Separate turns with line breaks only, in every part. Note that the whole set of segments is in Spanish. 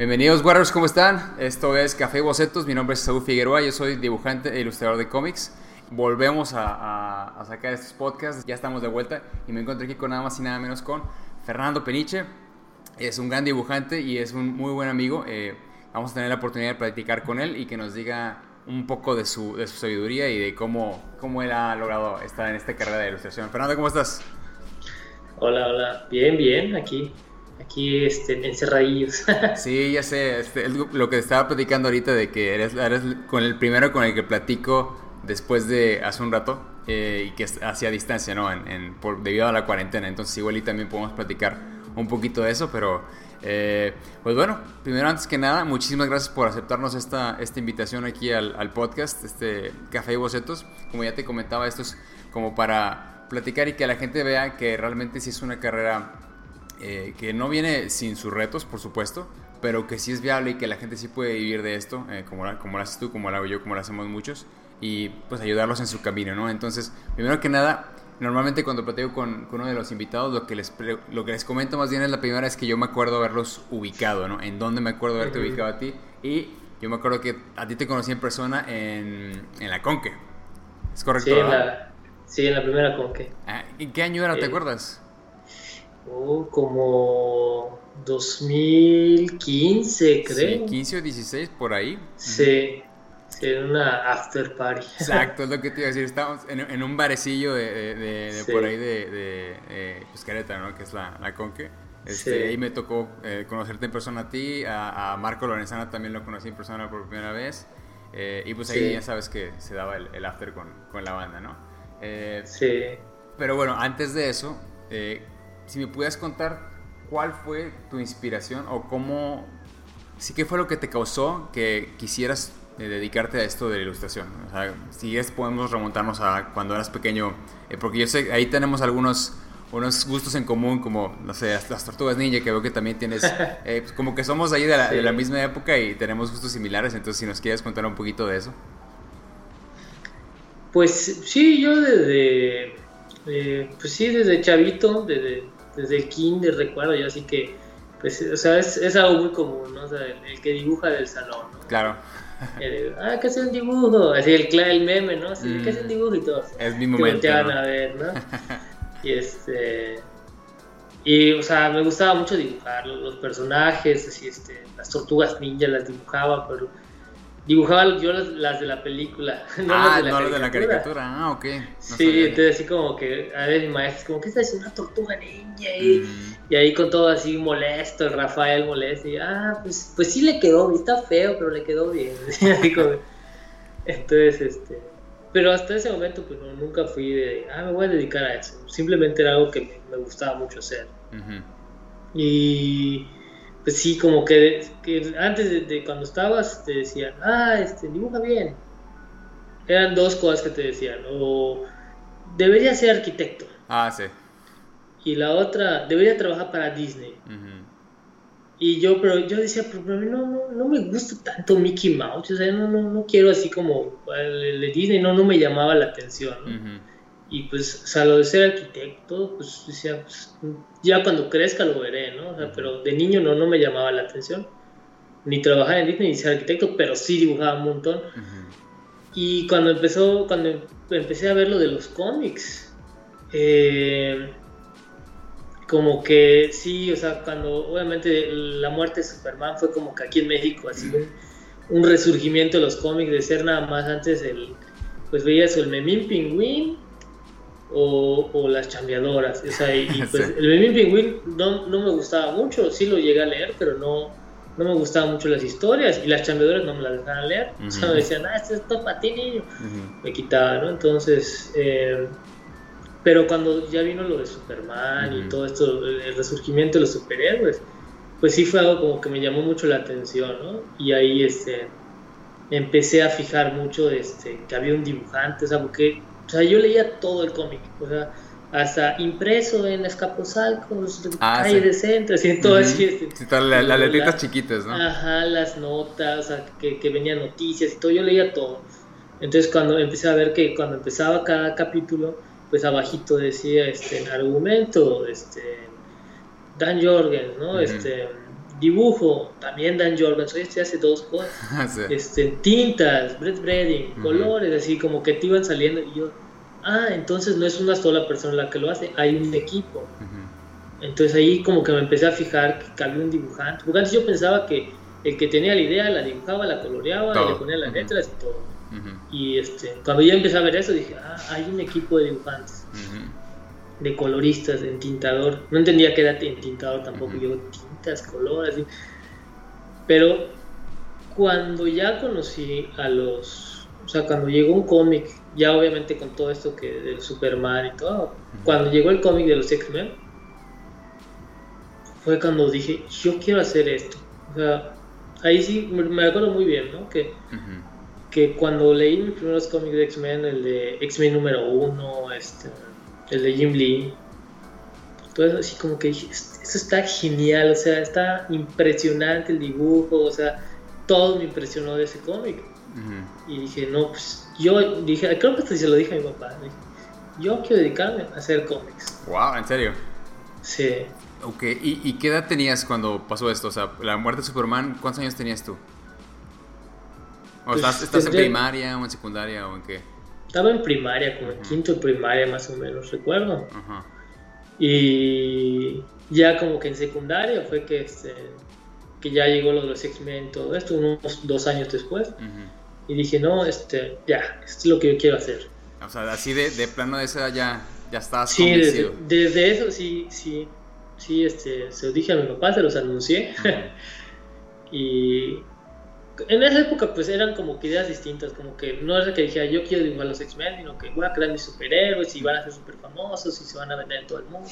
Bienvenidos Warriors, ¿cómo están? Esto es Café Bocetos, mi nombre es Saúl Figueroa, yo soy dibujante e ilustrador de cómics. Volvemos a, sacar estos podcasts, ya estamos de vuelta y me encuentro aquí con nada más y nada menos con Fernando Peniche. Es un gran dibujante y es un muy buen amigo. Eh, vamos a tener la oportunidad de platicar con él y que nos diga un poco de su, de su sabiduría y de cómo, cómo él ha logrado estar en esta carrera de ilustración. Fernando, ¿cómo estás?
Hola, hola. Bien, bien, aquí aquí este, encerradillos.
sí, ya sé, este, lo que estaba platicando ahorita de que eres, eres con el primero con el que platico después de hace un rato eh, y que hacía distancia, ¿no? En, por, debido a la cuarentena, entonces igual y también podemos platicar un poquito de eso, pero eh, pues bueno, primero antes que nada, muchísimas gracias por aceptarnos esta, esta invitación aquí al, al podcast, este Café y Bocetos, como ya te comentaba, esto es como para platicar y que la gente vea que realmente sí es una carrera eh, que no viene sin sus retos, por supuesto, pero que sí es viable y que la gente sí puede vivir de esto, eh, como, como lo haces tú, como lo hago yo, como lo hacemos muchos, y pues ayudarlos en su camino, ¿no? Entonces, primero que nada, normalmente cuando platico con, uno de los invitados, lo que, les, lo que les comento más bien es la primera vez que yo me acuerdo haberlos ubicado, ¿no? En dónde me acuerdo haberte ubicado a ti, y yo me acuerdo que a ti te conocí en persona en, en la Conque. ¿Es correcto?
Sí, en la, sí, en la primera Conque.
Ah, ¿En qué año era, te eh, acuerdas?
Oh, como 2015, creo.
Sí, 15 o 16 por ahí.
Sí, en una after party.
Exacto, es lo que te iba a decir. Estábamos en, un barecillo de, por ahí de, de pues, ¿no? Que es la, la Conque. Este, Ahí me tocó eh, conocerte en persona a ti, a, Marco Lorenzana también lo conocí en persona por primera vez. Eh, y pues ahí ya sabes que se daba el, after con, con, la banda, ¿no?
Eh, sí.
Pero bueno, antes de eso, si me pudieras contar cuál fue tu inspiración o cómo, sí, qué fue lo que te causó que quisieras eh, dedicarte a esto de la ilustración. O sea, si es, podemos remontarnos a cuando eras pequeño, eh, porque yo sé, ahí tenemos algunos unos gustos en común, como, no sé, las, tortugas ninja, que veo que también tienes, eh, pues como que somos ahí de la, de la, misma época y tenemos gustos similares, entonces si nos quieres contar un poquito de eso.
Pues sí, yo desde, pues sí, desde chavito, desde desde el kinder recuerdo yo, así que, pues, o sea, es, es algo muy común, ¿no? O sea, el, que dibuja del salón, ¿no?
Claro.
ah, ¿qué hace un dibujo? Así el, el meme, ¿no? Así, ¿qué hace un dibujo? Y todo.
Es mi momento. Que
¿no? a ver, ¿no? y este... Y, o sea, me gustaba mucho dibujar los personajes, así, este, las tortugas ninja las dibujaba, pero dibujaba yo las, de la película.
No ah, las de la no las de la caricatura. Ah, ok.
sí, entonces así como que, a ver, mi maestro, como que esta es una tortuga ninja. Y, mm. y, ahí con todo así molesto, el Rafael molesto. Y ah, pues, pues sí le quedó, está feo, pero le quedó bien. entonces, este. Pero hasta ese momento, pues no, nunca fui de, ah, me voy a dedicar a eso. Simplemente era algo que me, gustaba mucho hacer. Y pues sí, como que, antes de, cuando estabas te decían, ah, este, dibuja bien. Eran dos cosas que te decían, o debería ser arquitecto.
Ah, sí.
Y la otra, debería trabajar para Disney. Y yo, pero yo decía, pero, a mí no, no, no, me gusta tanto Mickey Mouse, o sea, no, no, no quiero así como el de Disney, no, no me llamaba la atención. ¿no? Y pues, o sea, lo de ser arquitecto, pues decía, pues, ya cuando crezca lo veré, ¿no? O sea, pero de niño no, no me llamaba la atención. Ni trabajar en Disney ni ser arquitecto, pero sí dibujaba un montón. Y cuando empezó, cuando empecé a ver lo de los cómics, eh, como que sí, o sea, cuando obviamente la muerte de Superman fue como que aquí en México, así un, un resurgimiento de los cómics, de ser nada más antes el, pues veías el Memín Pingüín o, las chambeadoras. O sea, y, pues el Memín Pingüín no, no, me gustaba mucho, sí lo llegué a leer, pero no, no me gustaban mucho las historias y las chambeadoras no me las dejaban leer. O sea, me decían, ah, esto es para ti, niño. Me quitaba, ¿no? Entonces, eh, pero cuando ya vino lo de Superman y todo esto, el resurgimiento de los superhéroes, pues sí fue algo como que me llamó mucho la atención, ¿no? Y ahí este, empecé a fijar mucho este, que había un dibujante, o sea, porque o sea, yo leía todo el cómic, o sea, hasta impreso en Escaposalcos, ah, calle de centro, así, todo así.
Este, las letritas chiquitas, ¿no?
Ajá, las notas, o sea, que, que venían noticias y todo, yo leía todo. Entonces cuando empecé a ver que cuando empezaba cada capítulo, pues abajito decía, este, argumento, este, Dan Jorgens, ¿no? Este, dibujo, también Dan Jorgens, este hace dos cosas, este, tintas, Brett Breeding, colores, así como que te iban saliendo y yo, ah, entonces no es una sola persona la que lo hace, hay un equipo. Entonces ahí como que me empecé a fijar que había un dibujante, porque antes yo pensaba que el que tenía la idea la dibujaba, la coloreaba, y le ponía las letras y todo. Y este, cuando yo empecé a ver eso dije, ah, hay un equipo de dibujantes, de coloristas, de tintador. No entendía que era tintador tampoco, yo colores, pero cuando ya conocí a los, o sea, cuando llegó un cómic, ya obviamente con todo esto que del Superman y todo, cuando llegó el cómic de los X-Men, fue cuando dije, yo quiero hacer esto. O sea, ahí sí me acuerdo muy bien, ¿no? Que, que cuando leí mis primeros cómics de X-Men, el de X-Men número uno, este, el de Jim Lee, todo eso así como que dije, esto está genial, o sea, está impresionante el dibujo, o sea, todo me impresionó de ese cómic. Y dije, no, pues yo dije, creo que esto se lo dije a mi papá, yo quiero dedicarme a hacer cómics.
Wow, ¿en serio?
Sí.
Ok, ¿Y, qué edad tenías cuando pasó esto? O sea, la muerte de Superman, ¿cuántos años tenías tú? ¿O estás, pues, en primaria o en secundaria o en qué?
Estaba en primaria, como en quinto de primaria más o menos, recuerdo. Ajá. Y ya como que en secundaria fue que, este, que ya llegó lo de los X-Men, todo esto, unos dos años después. Y dije, no, este, ya, esto es lo que yo quiero hacer.
O sea, así de, de plano de esa ya, ya estabas
sí, Desde, desde eso sí, sí sí, este, se lo dije a mi papá, se los anuncié. y en esa época pues eran como que ideas distintas, como que no era que dijera yo quiero dibujar los X-Men, sino que voy a crear mis superhéroes y van a ser super famosos y se van a vender en todo el mundo.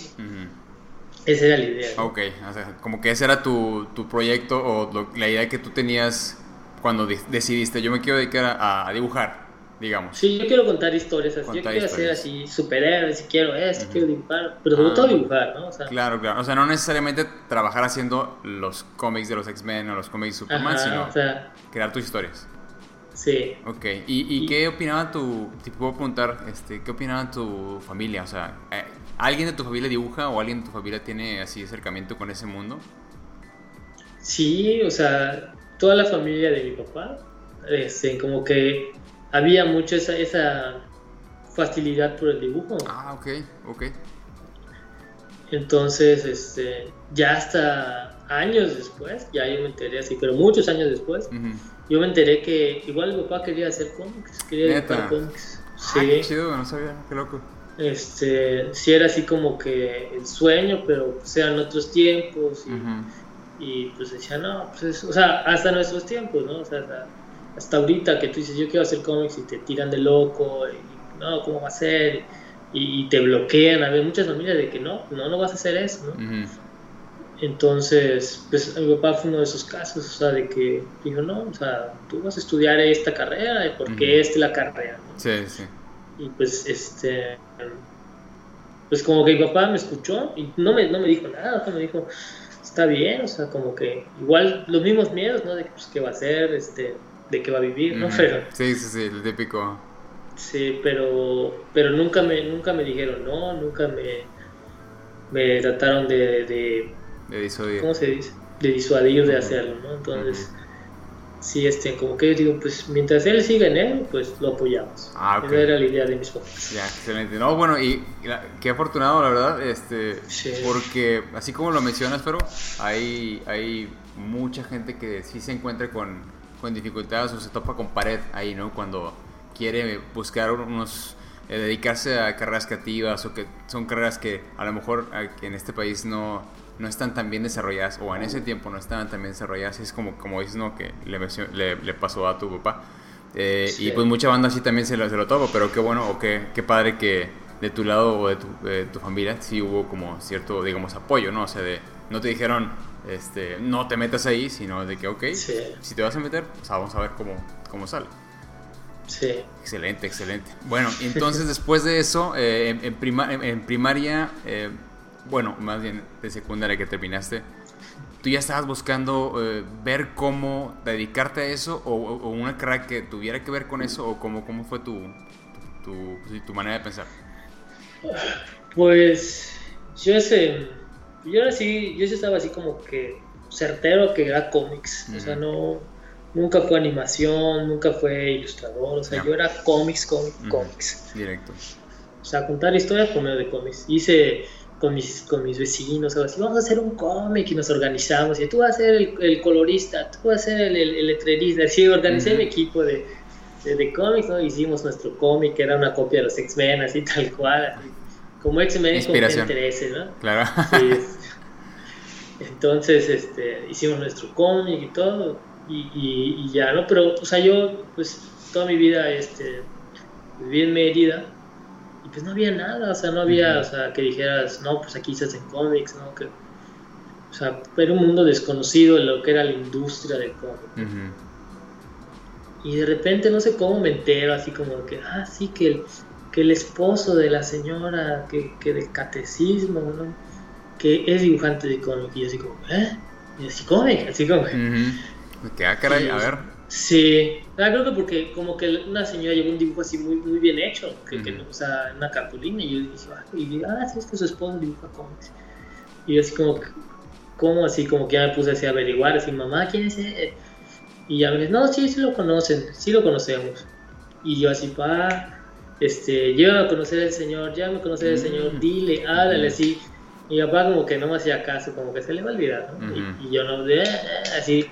Esa era la idea.
Ok, o sea, como que ese era tu, tu proyecto o la idea que tú tenías cuando decidiste yo me quiero dedicar a dibujar digamos.
Sí, yo quiero contar historias así, yo quiero hacer así superhéroes, si quiero esto, quiero dibujar, pero sobre todo ah. dibujar, ¿no?
claro, claro, o sea, no necesariamente trabajar haciendo los cómics de los X-Men o los cómics de Superman, sino crear tus historias.
Sí.
Ok, ¿y, y, qué opinaba tu, te puedo preguntar, este, qué opinaba tu familia? O sea, eh, ¿alguien de tu familia dibuja o alguien de tu familia tiene así acercamiento con ese mundo?
Sí, o sea, toda la familia de mi papá, este, como que había mucho esa, esa facilidad por el dibujo.
Ah, ok, ok.
Entonces, este, ya hasta años después, ya yo me enteré así, pero muchos años después, yo me enteré que igual mi papá quería hacer cómics, quería dibujar cómics.
Sí. qué chido, no sabía, qué loco.
Este, sí era así como que el sueño, pero pues eran otros tiempos y, y pues decía, no, pues o sea, hasta nuestros tiempos, ¿no? O sea, hasta ahorita que tú dices, yo quiero hacer cómics y te tiran de loco, y no, ¿cómo va a ser? Y, te bloquean, a ver, muchas familias de que no, no, no vas a hacer eso, ¿no? Entonces, pues mi papá fue uno de esos casos, o sea, de que dijo, no, o sea, tú vas a estudiar esta carrera, ¿y por qué esta es la carrera?
Sí, sí.
Y pues, este, pues como que mi papá me escuchó y no me, no me dijo nada, me dijo, está bien, o sea, como que igual los mismos miedos, ¿no? De pues, qué va a hacer, este, de qué va a vivir, ¿no? Pero,
sí, sí, sí, el típico.
Sí, pero, pero nunca, me, nunca me dijeron no, nunca me, me trataron de, de,
de disuadir.
¿Cómo se dice? De disuadir de hacerlo, ¿no? Entonces, sí, este, como que digo, pues mientras él siga en él, pues lo apoyamos. Ah, Esa era la idea de mis papás.
Ya, excelente. No, bueno, y qué afortunado, la verdad, este, porque así como lo mencionas, pero hay, hay mucha gente que sí se encuentra con con dificultades o se topa con pared ahí, ¿no? Cuando quiere buscar unos, eh, dedicarse a carreras creativas o que son carreras que a lo mejor en este país no, no están tan bien desarrolladas o en ese tiempo no estaban tan bien desarrolladas. Es como, como dices, ¿no? Que le, le, pasó a tu papá. Eh, y pues mucha banda así también se lo, se lo topa, pero qué bueno o qué, qué padre que de tu lado o de tu, de tu familia sí hubo como cierto, digamos, apoyo, ¿no? O sea, de, no te dijeron, este, no te metas ahí, sino de que, ok, si te vas a meter, pues, vamos a ver cómo, cómo sale.
Sí.
Excelente, excelente. Bueno, entonces después de eso, eh, en, en, primaria, eh, bueno, más bien de secundaria que terminaste, ¿tú ya estabas buscando eh, ver cómo dedicarte a eso o, una carrera que tuviera que ver con eso o cómo, cómo fue tu, tu, tu, tu manera de pensar?
Pues yo ese, yo era así, yo estaba así como que certero que era cómics, o sea, no, nunca fue animación, nunca fue ilustrador, o sea, yo era cómics, cómics.
Directo.
O sea, contar historias por medio de cómics. Hice con mis, con mis vecinos, o así, vamos a hacer un cómic y nos organizamos, y tú vas a ser el, colorista, tú vas a ser el, el, letrerista, así organicé mi equipo de, de, cómics, ¿no? Hicimos nuestro cómic, que era una copia de los X-Men, así tal cual, así, como X-Men con gente ¿no?
Claro.
Sí, entonces, este, hicimos nuestro cómic y todo, y, y, ya, ¿no? Pero, o sea, yo, pues, toda mi vida, este, viví en Mérida, y pues no había nada, o sea, no había, o sea, que dijeras, no, pues aquí se hacen cómics, ¿no? Que, o sea, era un mundo desconocido de lo que era la industria del cómic. Y de repente, no sé cómo me entero, así como que, ah, sí, que el, que el esposo de la señora, que, que del catecismo, ¿no? que es dibujante de cómic. Y yo así como, ¿eh? Y así cómic, así como.
¿Qué ah, caray? a ver.
Sí, ah, creo que porque como que una señora llevó un dibujo así muy, muy bien hecho, que, que o sea, una cartulina, y yo dije, ah, y, ah, sí, es que su esposo dibuja cómics. Y yo así como, ¿cómo así? Como que ya me puse así a averiguar, así, mamá, ¿quién es ese? Y ya me dice, no, sí, sí lo conocen, sí lo conocemos. Y yo así, pa, este, yo a conocer al señor, ya me conocer al señor, mm. dile, háblale así. Y mi papá como que no me hacía caso, como que se le va a olvidar, ¿no? y, yo no, eh, así.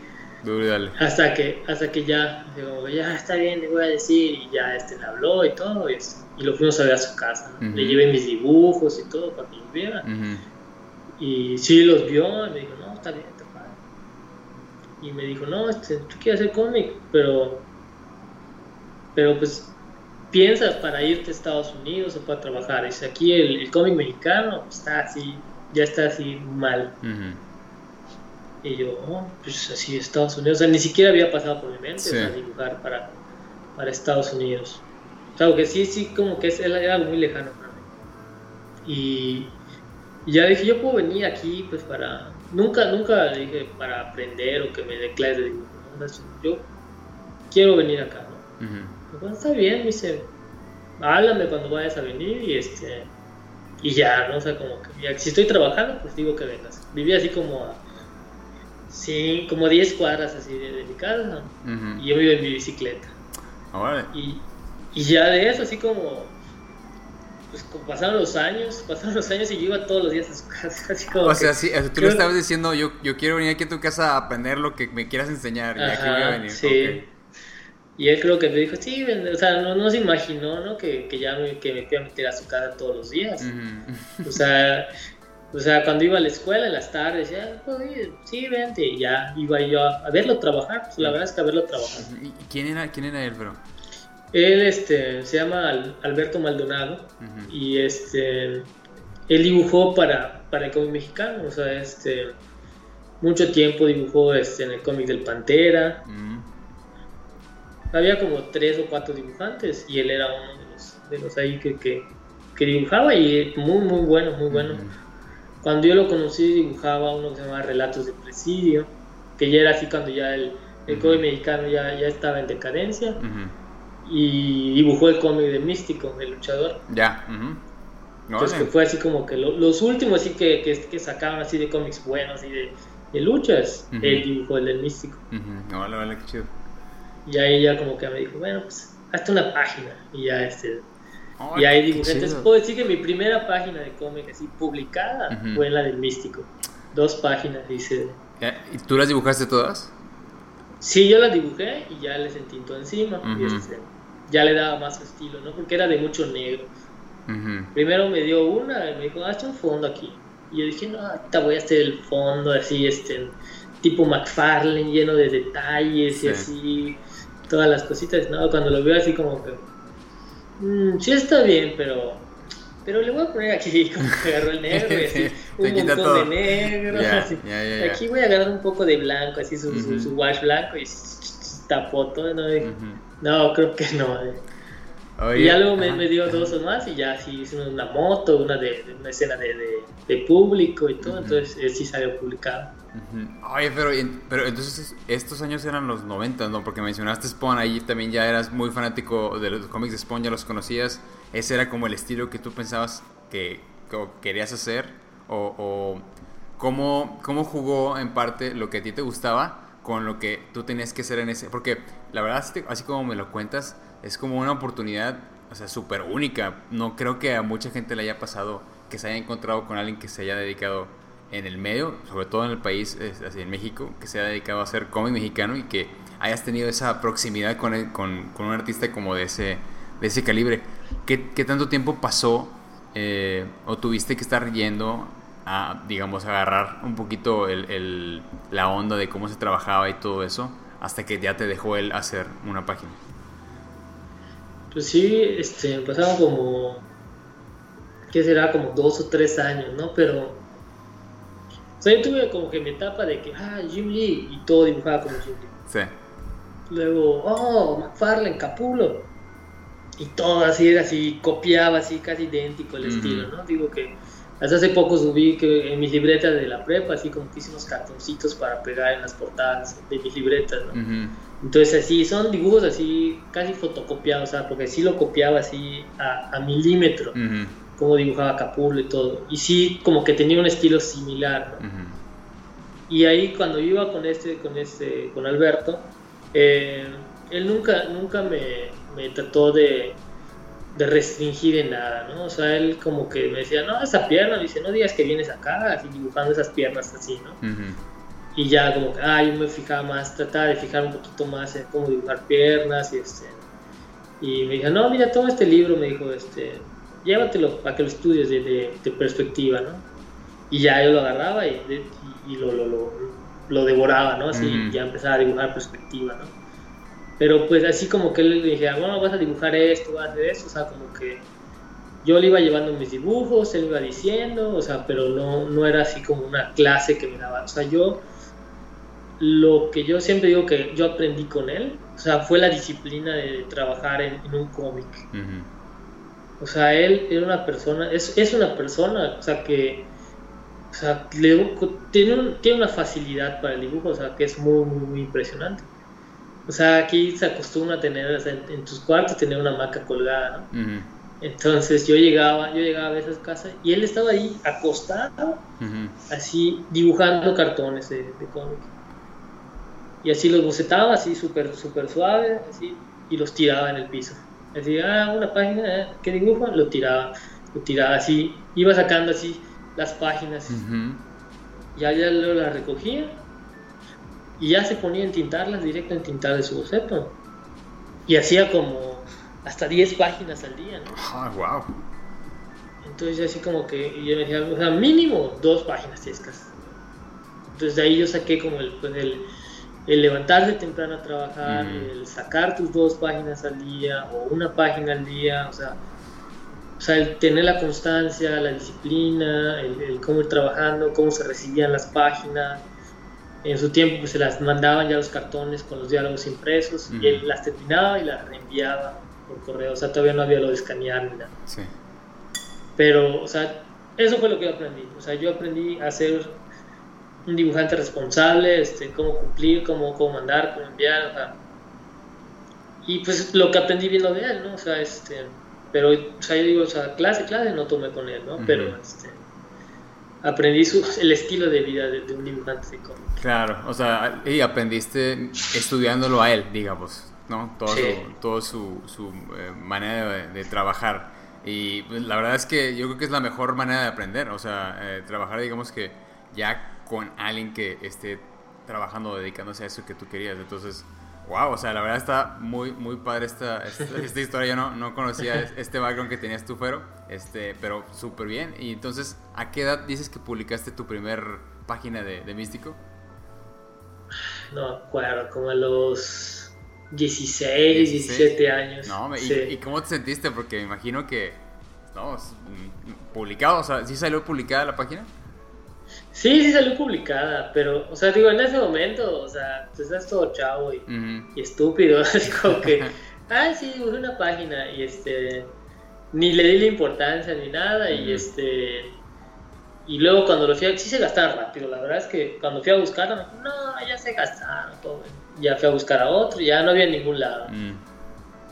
Hasta que, hasta que ya, digo, ya está bien, le voy a decir, y ya este le habló y todo, y, y lo fuimos a ver a su casa, le llevé mis dibujos y todo para que los viera. Y sí los vio, y me dijo, no, está bien, está padre. Y me dijo, no, este, tú quieres hacer cómic, pero, pero pues piensas para irte a Estados Unidos o para trabajar. Dice, aquí el, cómic mexicano está así, ya está así mal. Y yo, oh, pues así Estados Unidos, o sea, ni siquiera había pasado por mi mente dibujar para, para Estados Unidos. O sea, que sí, sí, como que es, era algo muy lejano para mí. Y, ya dije, yo puedo venir aquí, pues para. Nunca, nunca dije para aprender o que me dé de dibujo. Yo quiero venir acá, ¿no? Pues está bien, me dice, háblame cuando vayas a venir y este y ya, ¿no? O sea, como que si estoy trabajando, pues digo que vengas. Vivía así como a sí, como 10 cuadras así de, mi casa y yo vivo en mi bicicleta.
Ah,
y, y ya de eso, así como pues pasaron los años, pasaron los años y yo iba todos los días a su casa. Así como
o sea, sí, tú le estabas diciendo, yo, yo quiero venir aquí a tu casa a aprender lo que me quieras enseñar y aquí voy a venir.
Sí. Y él creo que me dijo, sí, o sea, no, no se imaginó, ¿no? Que, que ya me, que me iba a meter a su casa todos los días. O sea, o sea, cuando iba a la escuela en las tardes, ya, sí, vente, y ya iba yo a, verlo trabajar, pues la verdad es que a verlo trabajar.
¿Y quién era, quién era él, bro?
Él, este, se llama Alberto Maldonado, y este, él dibujó para, para el cómic mexicano, o sea, este, mucho tiempo dibujó este, en el cómic del Pantera, había como tres o cuatro dibujantes y él era uno de los, de los ahí que, que, dibujaba y muy, muy bueno, muy bueno. Cuando yo lo conocí dibujaba uno que se llamaba Relatos de Presidio, que ya era así cuando ya el, el cómic mexicano ya, ya estaba en decadencia. Y dibujó el cómic de Místico, el luchador.
Ya.
Entonces que fue así como que los últimos así que, que, sacaban así de cómics buenos y de, de luchas, él dibujó el del Místico.
vale, vale, qué chido.
Y ahí ya como que me dijo, bueno, pues hazte una página. Y ya este. Y ahí dibujé. Entonces puedo decir que mi primera página de cómic así publicada fue la del Místico. Dos páginas dice.
¿Y tú las dibujaste todas?
Sí, yo las dibujé y ya les entintó encima. y este, ya le daba más estilo, ¿no? Porque era de mucho negro. Primero me dio una y me dijo, hazte un fondo aquí. Y yo dije, no, ahorita voy a hacer el fondo así, este, tipo McFarlane, lleno de detalles y así todas las cositas, ¿no? Cuando lo veo así como que, mmm, sí está bien, pero, pero le voy a poner aquí como que agarró el negro y así, un montón de negro, así. aquí voy a agarrar un poco de blanco, así su, su, wash blanco y tapó todo, ¿no? No, creo que no. Eh. y ya luego me, dio dos o más y ya hice una moto, una de, una escena de, de, público y todo, entonces sí salió publicado.
Oye, pero, pero entonces estos años eran los 90, ¿no? Porque mencionaste Spawn, ahí también ya eras muy fanático de los cómics de Spawn, ya los conocías. Ese era como el estilo que tú pensabas que, querías hacer o, o cómo, cómo jugó en parte lo que a ti te gustaba con lo que tú tenías que hacer en ese... Porque la verdad, así como me lo cuentas, es como una oportunidad, o sea, súper única. No creo que a mucha gente le haya pasado que se haya encontrado con alguien que se haya dedicado en el medio, sobre todo en el país, así en México, que se haya dedicado a hacer cómic mexicano y que hayas tenido esa proximidad con, con, con, un artista como de ese, de ese calibre. ¿Qué, qué tanto tiempo pasó eh, o tuviste que estar yendo a, digamos, agarrar un poquito el, la onda de cómo se trabajaba y todo eso, hasta que ya te dejó él hacer una página?
Pues sí, este, pasaron como, ¿qué será? Como dos o tres años, ¿no? Pero, o sea, yo tuve como que mi etapa de que, ah, Jim Lee, y todo dibujaba como Jim Lee. Sí. Luego, oh, McFarlane, Capulo. Y todo así era así, copiaba así, casi idéntico el estilo, ¿no? Digo que hasta hace poco subí que en mis libretas de la prepa, así como que hice unos cartoncitos para pegar en las portadas de mis libretas, ¿no? Entonces así, son dibujos así casi fotocopiados, o sea, porque sí lo copiaba así a, milímetro, como dibujaba Capulo y todo. Y sí, como que tenía un estilo similar, ¿no? Y ahí cuando iba con este, con este, con Alberto, eh, él nunca, nunca me, me trató de de restringir en nada, ¿no? O sea, él como que me decía, no, esa pierna, dice, no digas que vienes acá, así dibujando esas piernas así, ¿no? Y ya como que, ah, yo me fijaba más, trataba de fijar un poquito más en cómo dibujar piernas y este... Y me dijo, no, mira, toma este libro, me dijo, este, llévatelo para que lo estudies de, de, perspectiva, ¿no? Y ya yo lo agarraba y, y, lo, lo, lo, lo, devoraba, ¿no? Así, ya empezaba a dibujar perspectiva, ¿no? Pero pues así como que él le dije, ah, bueno, vas a dibujar esto, vas a hacer esto, o sea, como que yo le iba llevando mis dibujos, él iba diciendo, o sea, pero no, no era así como una clase que me daba, o sea, yo, lo que yo siempre digo que yo aprendí con él, o sea, fue la disciplina de trabajar en, un cómic. O sea, él era una persona, es, es una persona, o sea, que, o sea, tiene, tiene una facilidad para el dibujo, o sea, que es muy, muy, muy impresionante. O sea, aquí se acostumbra a tener, en, tus cuartos, tener una maca colgada, ¿no? Entonces yo llegaba, yo llegaba a esas casas y él estaba ahí acostado, así dibujando cartones de, cómic. Y así los bocetaba, así súper super suave, así, y los tiraba en el piso. Así, ah, una página, ¿eh? ¿qué dibujo? Lo tiraba, lo tiraba así, iba sacando así las páginas. Ya, ya lo las recogía y ya se ponía a entintarlas directo en tintar de su boceto. Y hacía como hasta 10 páginas al día, ¿no?
Ah, wow.
Entonces así como que yo me decía, o sea, mínimo dos páginas tiescas. Entonces de ahí yo saqué como el, pues el, el levantarse temprano a trabajar, el sacar tus dos páginas al día o una página al día, o sea, o sea, el tener la constancia, la disciplina, el, el cómo ir trabajando, cómo se recibían las páginas, en su tiempo pues se las mandaban ya los cartones con los diálogos impresos y él las terminaba y las reenviaba por correo, o sea, todavía no había lo de escanear ni nada. Sí. Pero, o sea, eso fue lo que yo aprendí, o sea, yo aprendí a ser un dibujante responsable, este, cómo cumplir, cómo, cómo mandar, cómo enviar, o sea, y pues lo que aprendí viendo de él, ¿no? O sea, este, pero, o sea, yo digo, o sea, clase, clase no tomé con él, ¿no? Pero, este, aprendí su, el estilo de vida de, un dibujante de cómic.
Claro, o sea, y aprendiste estudiándolo a él, digamos, ¿no? Todo su, todo su, su eh, manera de, trabajar. Y pues, la verdad es que yo creo que es la mejor manera de aprender, o sea, eh, trabajar, digamos que ya con alguien que esté trabajando, dedicándose a eso que tú querías. Entonces, Wow, o sea, la verdad está muy, muy padre esta, esta, historia. Yo no, no, conocía este background que tenías tú, Fero, este, pero súper bien. Y entonces, ¿a qué edad dices que publicaste tu primer página de, de Místico?
No acuerdo, como a los 16, 17 años.
No, y, y, cómo te sentiste? Porque me imagino que, no, publicado, o sea, ¿sí salió publicada la página?
Sí, sí salió publicada, pero, o sea, digo, en ese momento, o sea, pues estás todo chavo y, estúpido, así como que, ah, sí, dibujé una página y este, ni le di la importancia ni nada y este, y luego cuando lo fui a, sí se gastaba rápido, la verdad es que cuando fui a buscar, no, ya se gastaron todo, ya fui a buscar a otro, ya no había en ningún lado.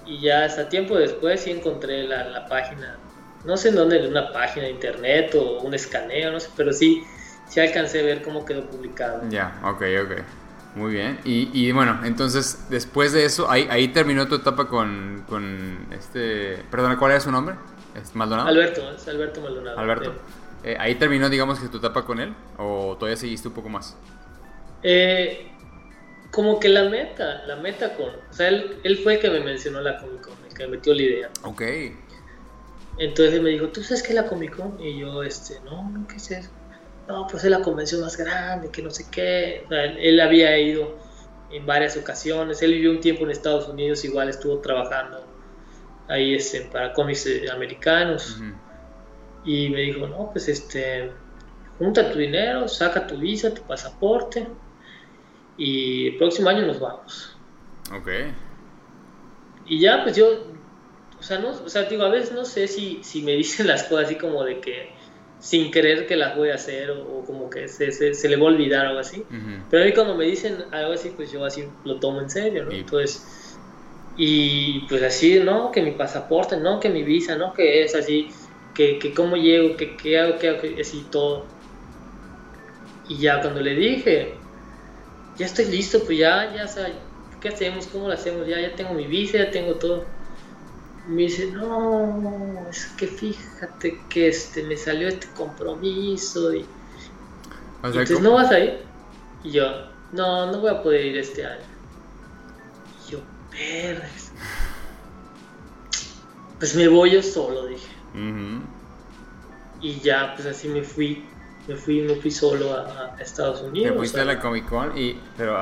Y ya hasta tiempo después sí encontré la, la página no sé en dónde, en una página de internet o un escaneo, no sé, pero sí, sí alcancé a ver cómo quedó publicado.
Ya, ok, ok. Muy bien. Y, y, bueno, entonces, después de eso, ahí, ahí terminó tu etapa con, con este... Perdona, ¿cuál era su nombre? ¿Es Maldonado?
Alberto, es Alberto Maldonado.
Alberto. Eh, ¿Ahí terminó, digamos, que tu etapa con él? ¿O todavía seguiste un poco más?
Eh, como que la meta, la meta con... O sea, él, él fue el que me mencionó la Comic Con, el que me metió la idea.
Ok.
Entonces me dijo, ¿tú sabes qué es la Comic Con? Y yo, este, no, no, ¿qué es eso? No, pues es la convención más grande, que no sé qué. O sea, él, él, había ido en varias ocasiones. Él vivió un tiempo en Estados Unidos, igual estuvo trabajando ahí este, para cómics eh, americanos. Uh -huh. Y me dijo, no, pues este, junta tu dinero, saca tu visa, tu pasaporte y el próximo año nos vamos.
Ok.
Y ya, pues yo, o sea, no, o sea, digo, a veces no sé si, si me dicen las cosas así como de que sin querer que las voy a hacer o, o como que se, se, se, le va a olvidar o algo así. Uh -huh. Pero a mí cuando me dicen algo así, pues yo así lo tomo en serio, ¿no? Y... Entonces, y pues así, no, que mi pasaporte, no, que mi visa, no, que es así, que, que cómo llego, que qué hago, qué hago, así todo. Y ya cuando le dije, ya estoy listo, pues ya, ya, o sea, ¿qué hacemos? ¿Cómo lo hacemos? Ya, ya tengo mi visa, ya tengo todo. Me dice, no, es que fíjate que este, me salió este compromiso y, o sea, y entonces no vas a ir. Y yo, no, no voy a poder ir este año. Y yo, verdes. Pues me voy yo solo, dije. Uh -huh. Y ya, pues así me fui me fui, me fui solo a, a Estados Unidos.
Te fuiste a la Comic Con y, pero,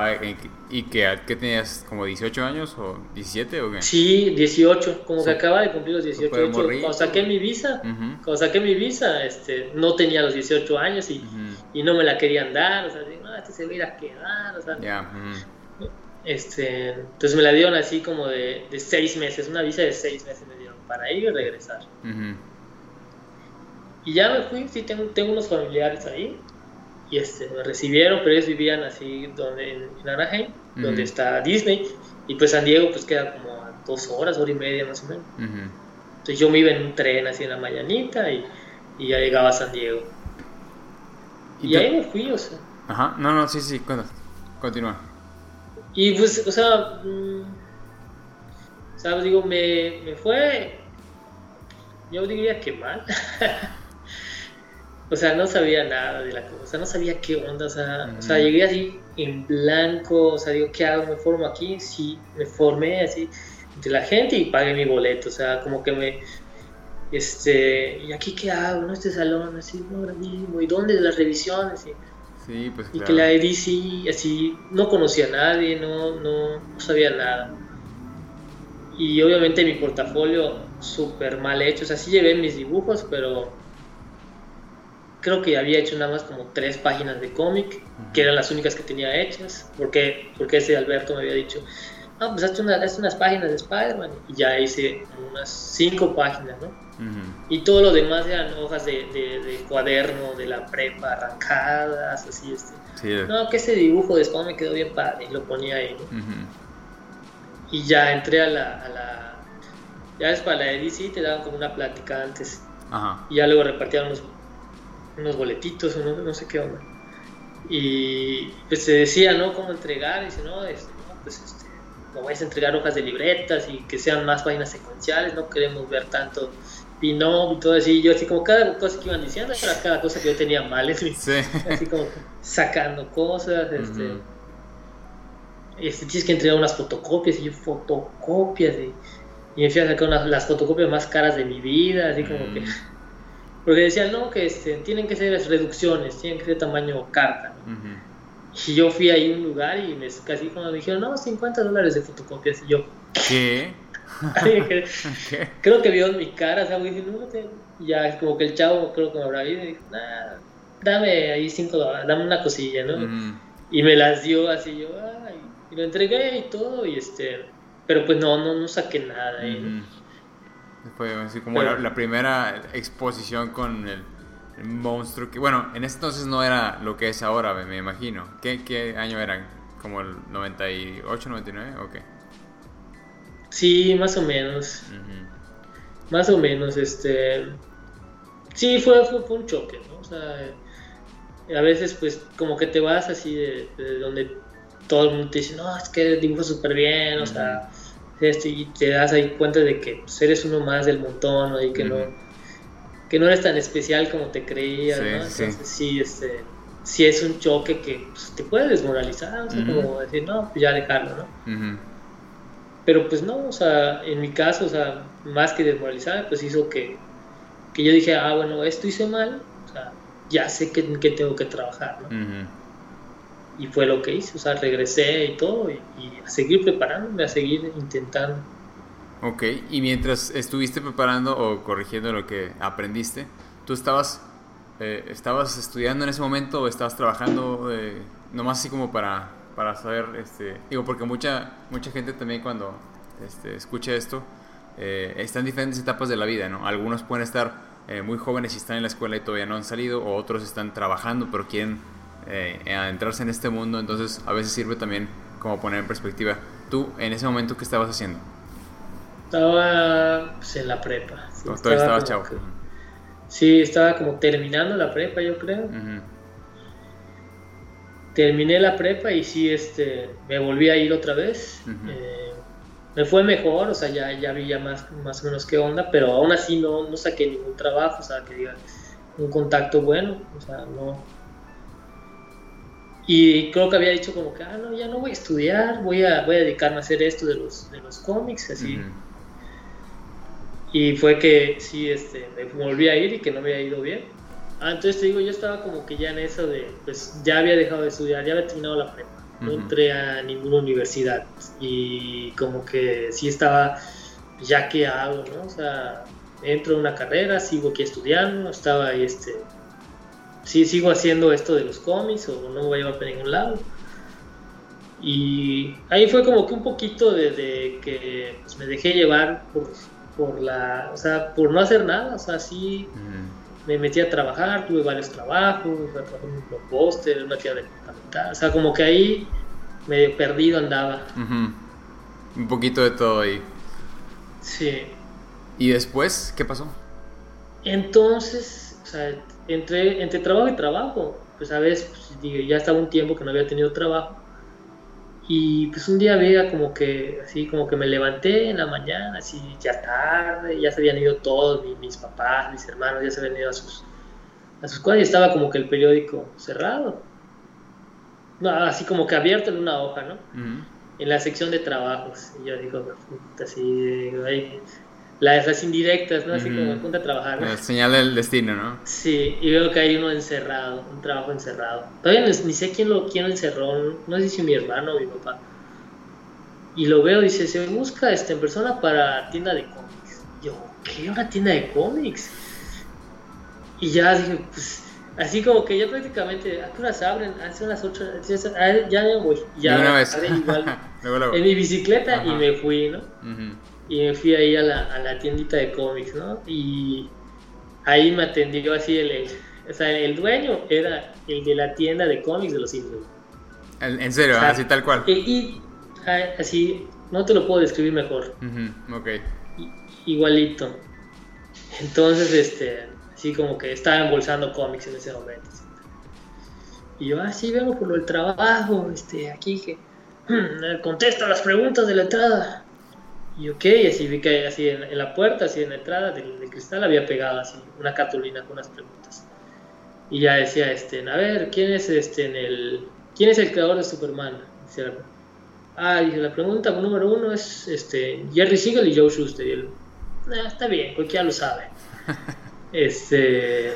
¿y qué, qué tenías? ¿Como 18 años o 17 o qué?
Sí, 18, como sí. que acaba de cumplir los 18. De hecho, cuando saqué mi visa, uh -huh. cuando saqué mi visa, este, no tenía los 18 años y, uh -huh. y no me la querían dar, o sea, no, este se va a ir a quedar, o sea.
Yeah. Uh -huh.
este, entonces me la dieron así como de, de seis meses, una visa de seis meses me dieron para ir y regresar. Y ya me fui, sí, tengo, tengo unos familiares ahí. Y este, me recibieron, pero ellos vivían así donde, en, en Anaheim, uh -huh. donde está Disney. Y pues San Diego pues queda como a dos horas, hora y media más o menos. Uh -huh. Entonces yo me iba en un tren así en la mañanita y, y ya llegaba a San Diego. Y, y ahí me fui, o sea.
Ajá, no, no, sí, sí, continúa.
Y pues, o sea, mmm, ¿sabes? Digo, me, me fue, yo diría que mal. o sea, no sabía nada de la cosa, o sea, no sabía qué onda, o sea, o sea, llegué así en blanco, o sea, digo, ¿qué hago? ¿Me formo aquí? Sí, me formé así entre la gente y pagué mi boleto, o sea, como que me, este, ¿y aquí qué hago? ¿No? Este salón, así, no, mismo, ¿y dónde las revisiones? Y,
sí, pues,
y que la DC, así, no conocía a nadie, no, no, no sabía nada. Y obviamente mi portafolio súper mal hecho, o sea, sí llevé mis dibujos, pero creo que había hecho nada más como tres páginas de cómic, que eran las únicas que tenía hechas, porque, porque ese Alberto me había dicho, ah, pues hazte, una, hazte unas páginas de Spider-Man, y ya hice unas cinco páginas, ¿no? Uh -huh. Y todo lo demás eran hojas de, de, de, cuaderno de la prepa arrancadas, así, este. Sí. No, que ese dibujo de Spawn me quedó bien padre, y lo ponía ahí, ¿no? Uh -huh. Y ya entré a la, a la ya es para la DC, te daban como una plática antes. Ajá. Y ya luego repartían unos unos boletitos o no, sé qué onda. Y pues se decía, ¿no? Cómo entregar, y dice, no, este, no, pues este, no vais a entregar hojas de libretas y que sean más páginas secuenciales, no queremos ver tanto pin-up y todo así. Y yo así como cada cosa que iban diciendo era cada cosa que yo tenía mal, así, sí. así como sacando cosas, este... Uh -huh. Este, tienes que entregar unas fotocopias y yo fotocopias y, y me fui a sacar unas, las fotocopias más caras de mi vida, así como mm. que porque decían, no, que este, tienen que ser reducciones, tienen que ser tamaño carta. ¿no? Uh -huh. Y yo fui ahí a un lugar y me, casi cuando me dijeron, no, 50 dólares de fotocopias. Y yo,
¿qué?
Creo que vio en mi cara, o sea, dije, no, te... ya como que el chavo creo que me habrá visto y dijo, nah, dame ahí 5 dólares, dame una cosilla, ¿no? Uh -huh. Y me las dio así, yo, ay, y lo entregué y todo, y este, pero pues no, no, no saqué nada uh -huh.
Fue así como Pero, la, la, primera exposición con el, el, monstruo que, bueno, en ese entonces no era lo que es ahora, me, me imagino. ¿Qué, ¿Qué, año eran? ¿Como el 98, 99 o qué?
Sí, más o menos. Uh -huh. Más o menos, este... sí, fue, fue, un choque, ¿no? O sea, a veces pues como que te vas así de, donde todo el mundo te dice, no, es que dibujas súper bien, o sea, esto, y te das ahí cuenta de que pues, eres uno más del montón, ¿no? Y que no que no eres tan especial como te creías, ¿no? Entonces sí, este, sí es un choque que pues, te puede desmoralizar, o sea, como decir, no, pues ya dejarlo, ¿no? Pero pues no, o sea, en mi caso, o sea, más que desmoralizar, pues hizo que, que yo dije, ah, bueno, esto hice mal, o sea, ya sé que, que tengo que trabajar, ¿no? Y fue lo que hice, o sea, regresé y todo, y, y a seguir preparándome, a seguir intentando.
Ok, y mientras estuviste preparando o corrigiendo lo que aprendiste, ¿tú estabas, eh, estabas estudiando en ese momento o estabas trabajando eh, nomás así como para, para saber, este, digo, porque mucha, mucha gente también cuando este, escucha esto, eh, está en diferentes etapas de la vida, ¿no? Algunos pueden estar eh, muy jóvenes y están en la escuela y todavía no han salido, o otros están trabajando pero quieren adentrarse en este mundo, entonces a veces sirve también como poner en perspectiva, tú en ese momento, ¿qué estabas haciendo?
Estaba pues, en la prepa.
Sí, estaba chavo.
sí, estaba como terminando la prepa, yo creo. Terminé la prepa y sí, este, me volví a ir otra vez. Eh, me fue mejor, o sea, ya, ya vi ya más, más o menos qué onda, pero aún así no, no saqué ningún trabajo, o sea, que diga, un contacto bueno, o sea, no. Y creo que había dicho como que, ah, no, ya no voy a estudiar, voy a, voy a dedicarme a hacer esto de los, de los cómics, así. Y fue que sí, este, me volví a ir y que no me había ido bien. Ah, entonces te digo, yo estaba como que ya en eso de, pues ya había dejado de estudiar, ya había terminado la prepa, no entré a ninguna universidad y como que sí estaba, ya que hago, ¿no? O sea, entro a una carrera, sigo aquí estudiando, estaba ahí, este, sí sigo haciendo esto de los cómics o no voy a llevar para ningún lado. Y ahí fue como que un poquito de, que pues, me dejé llevar por, por la, o sea, por no hacer nada, o sea, sí me metí a trabajar, tuve varios trabajos, trabajé en un blockbuster, en una tienda departamental, o sea, como que ahí medio perdido andaba.
Un poquito de todo ahí.
Sí.
¿Y después qué pasó?
Entonces, o sea, entre, entre trabajo y trabajo, pues a veces pues, ya estaba un tiempo que no había tenido trabajo y pues un día veía como que, así como que me levanté en la mañana, así ya tarde, ya se habían ido todos, mis, papás, mis hermanos, ya se habían ido a sus, a sus cosas y estaba como que el periódico cerrado. No, así como que abierto en una hoja, ¿no? En la sección de trabajos. Y yo digo, así, las, indirectas, ¿no? Así como junta a trabajar.
La señal del destino, ¿no?
Sí, y veo que hay uno encerrado, un trabajo encerrado. Todavía ni, sé quién lo, quién encerró, no sé si mi hermano o mi papá. Y lo veo, dice, se busca este, en persona para tienda de cómics. Yo, ¿qué? ¿Una tienda de cómics? Y ya dije, pues, así como que ya prácticamente, ¿a qué horas abren? Hace unas 8, ya me voy. Ya,
una vez.
Igual, en mi bicicleta y me fui, ¿no? Y me fui ahí a la, a la tiendita de cómics, ¿no? Y ahí me atendió así el, o sea, el dueño era el de la tienda de cómics de los Simpsons.
En serio, así tal cual.
Y, así, no te lo puedo describir mejor.
ok.
igualito. Entonces, este, así como que estaba embolsando cómics en ese momento. Y yo, ah, sí, vengo por lo del trabajo, este, aquí que contesta las preguntas de la entrada. Y ok, así vi que así en, la puerta, así en la entrada del, cristal había pegado así una cartulina con unas preguntas. Y ya decía, este, a ver, ¿quién es este en el quién es el creador de Superman? ah, dije, la pregunta número uno es este Jerry Siegel y Joe Shuster. Y él, ah, está bien, cualquiera lo sabe. este,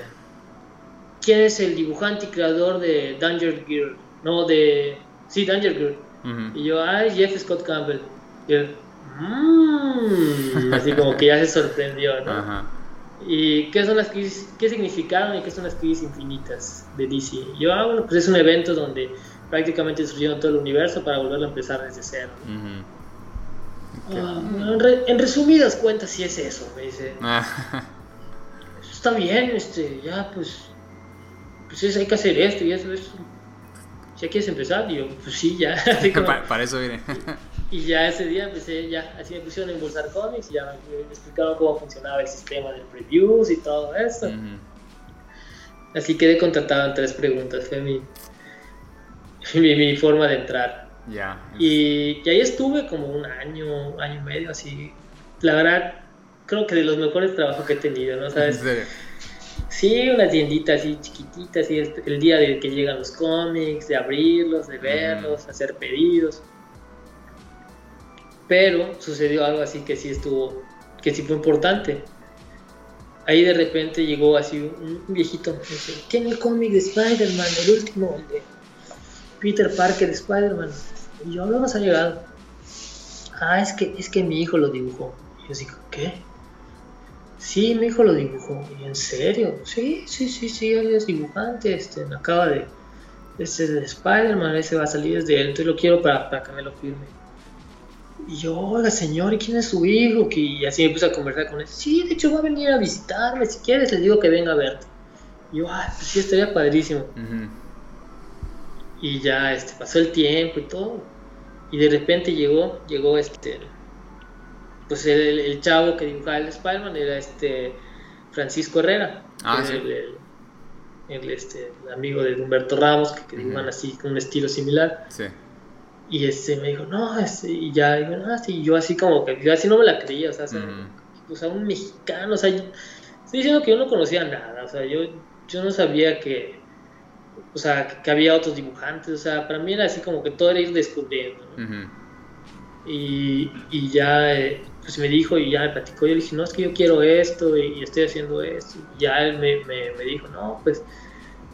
¿quién es el dibujante y creador de Danger Girl? No, de, sí, Danger Girl. Y yo, ah, Jeff Scott Campbell. Y él, Mm, así como que ya se sorprendió, ¿no? ¿Y qué son las crisis, qué significaron y qué son las crisis infinitas de DC? Yo, ah, bueno, pues es un evento donde prácticamente destruyeron todo el universo para volverlo a empezar desde cero. Ah, en, resumidas cuentas, sí es eso, me dice. Ah. Está bien, este, ya, pues, pues hay que hacer esto y eso, eso. ¿Ya quieres empezar? Y yo, pues sí, ya.
para, eso viene.
Y ya ese día empecé, ya, así me pusieron a embolsar cómics y ya me, explicaron cómo funcionaba el sistema de previews y todo eso. Así quedé contratado en tres preguntas, fue mi, mi, forma de entrar.
Ya.
Y, y, ahí estuve como un año, año y medio, así. La verdad, creo que de los mejores trabajos que he tenido, ¿no? ¿Sabes? Sí, una tiendita así chiquitita, así el, día de que llegan los cómics, de abrirlos, de verlos, hacer pedidos. Pero sucedió algo así que sí estuvo, que sí fue importante. Ahí de repente llegó así un, viejito, dice, tiene el cómic de Spider-Man, el último, el de Peter Parker de Spider-Man. Y yo, no nos ha llegado? Ah, es que, es que mi hijo lo dibujó. Y yo digo, ¿qué? Sí, mi hijo lo dibujó. ¿Y en serio? Sí, sí, sí, sí, él es dibujante, este, me acaba de... Este es de Spider-Man, ese va a salir desde él, entonces lo quiero para, para que me lo firme. Y yo, oiga señor, ¿y quién es su hijo? Y así me puse a conversar con él. Sí, de hecho va a venir a visitarme, si quieres le digo que venga a verte. Y yo, ay, pues sí, estaría padrísimo. Y ya este, pasó el tiempo y todo. Y de repente llegó, llegó este, pues el, chavo que dibujaba el Spider-Man era este Francisco Herrera, ah, el, este, amigo de Humberto Ramos, que, dibujan así con un estilo similar. Y este me dijo, no, este, y ya, y ah, yo así como que, yo así no me la creía, o sea, o sea, un mexicano, o sea, estoy diciendo que yo no conocía nada, o sea, yo, yo no sabía que, o sea, que, había otros dibujantes, o sea, para mí era así como que todo era ir descubriendo, y, y, ya, eh, pues me dijo y ya me platicó, yo le dije, no, es que yo quiero esto y, estoy haciendo esto. Y ya él me, me, dijo, no, pues,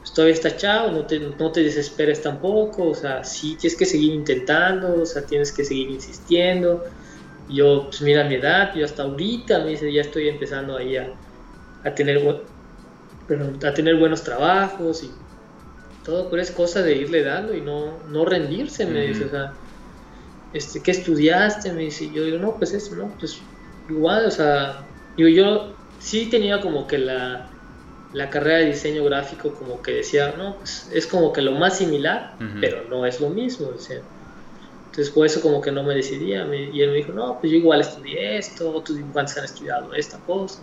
pues, todavía está chavo, no te, no te desesperes tampoco, o sea, sí tienes que seguir intentando, o sea, tienes que seguir insistiendo. yo, pues mira mi edad, yo hasta ahorita, me dice, ya estoy empezando ahí a, a tener, a tener buenos trabajos y todo, pero es cosa de irle dando y no, no rendirse, me dice, o sea este, ¿qué estudiaste? Me dice, yo digo, no, pues eso, ¿no? Pues igual, o sea, digo, yo sí tenía como que la, la carrera de diseño gráfico como que decía, no, pues es como que lo más similar, pero no es lo mismo, o sea. Entonces por eso como que no me decidía, y él me dijo, no, pues yo igual estudié esto, otros dibujantes han estudiado esta cosa.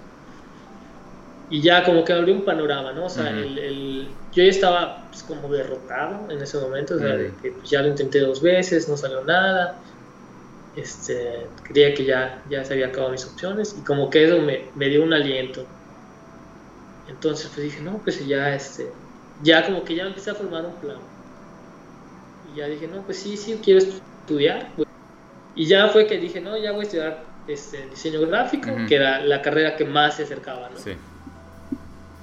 Y ya como que abrió un panorama, ¿no? O sea, el, el, yo ya estaba pues, como derrotado en ese momento, o sea, de que pues, ya lo intenté dos veces, no salió nada. Este, creía que ya, ya se había acabado mis opciones y como que eso me, me dio un aliento. Entonces pues dije, no, pues ya, este, ya como que ya empecé a formar un plan. Y ya dije, no, pues sí, sí, quiero estudiar. Y ya fue que dije, no, ya voy a estudiar este, diseño gráfico, que era la carrera que más se acercaba, ¿no? Sí.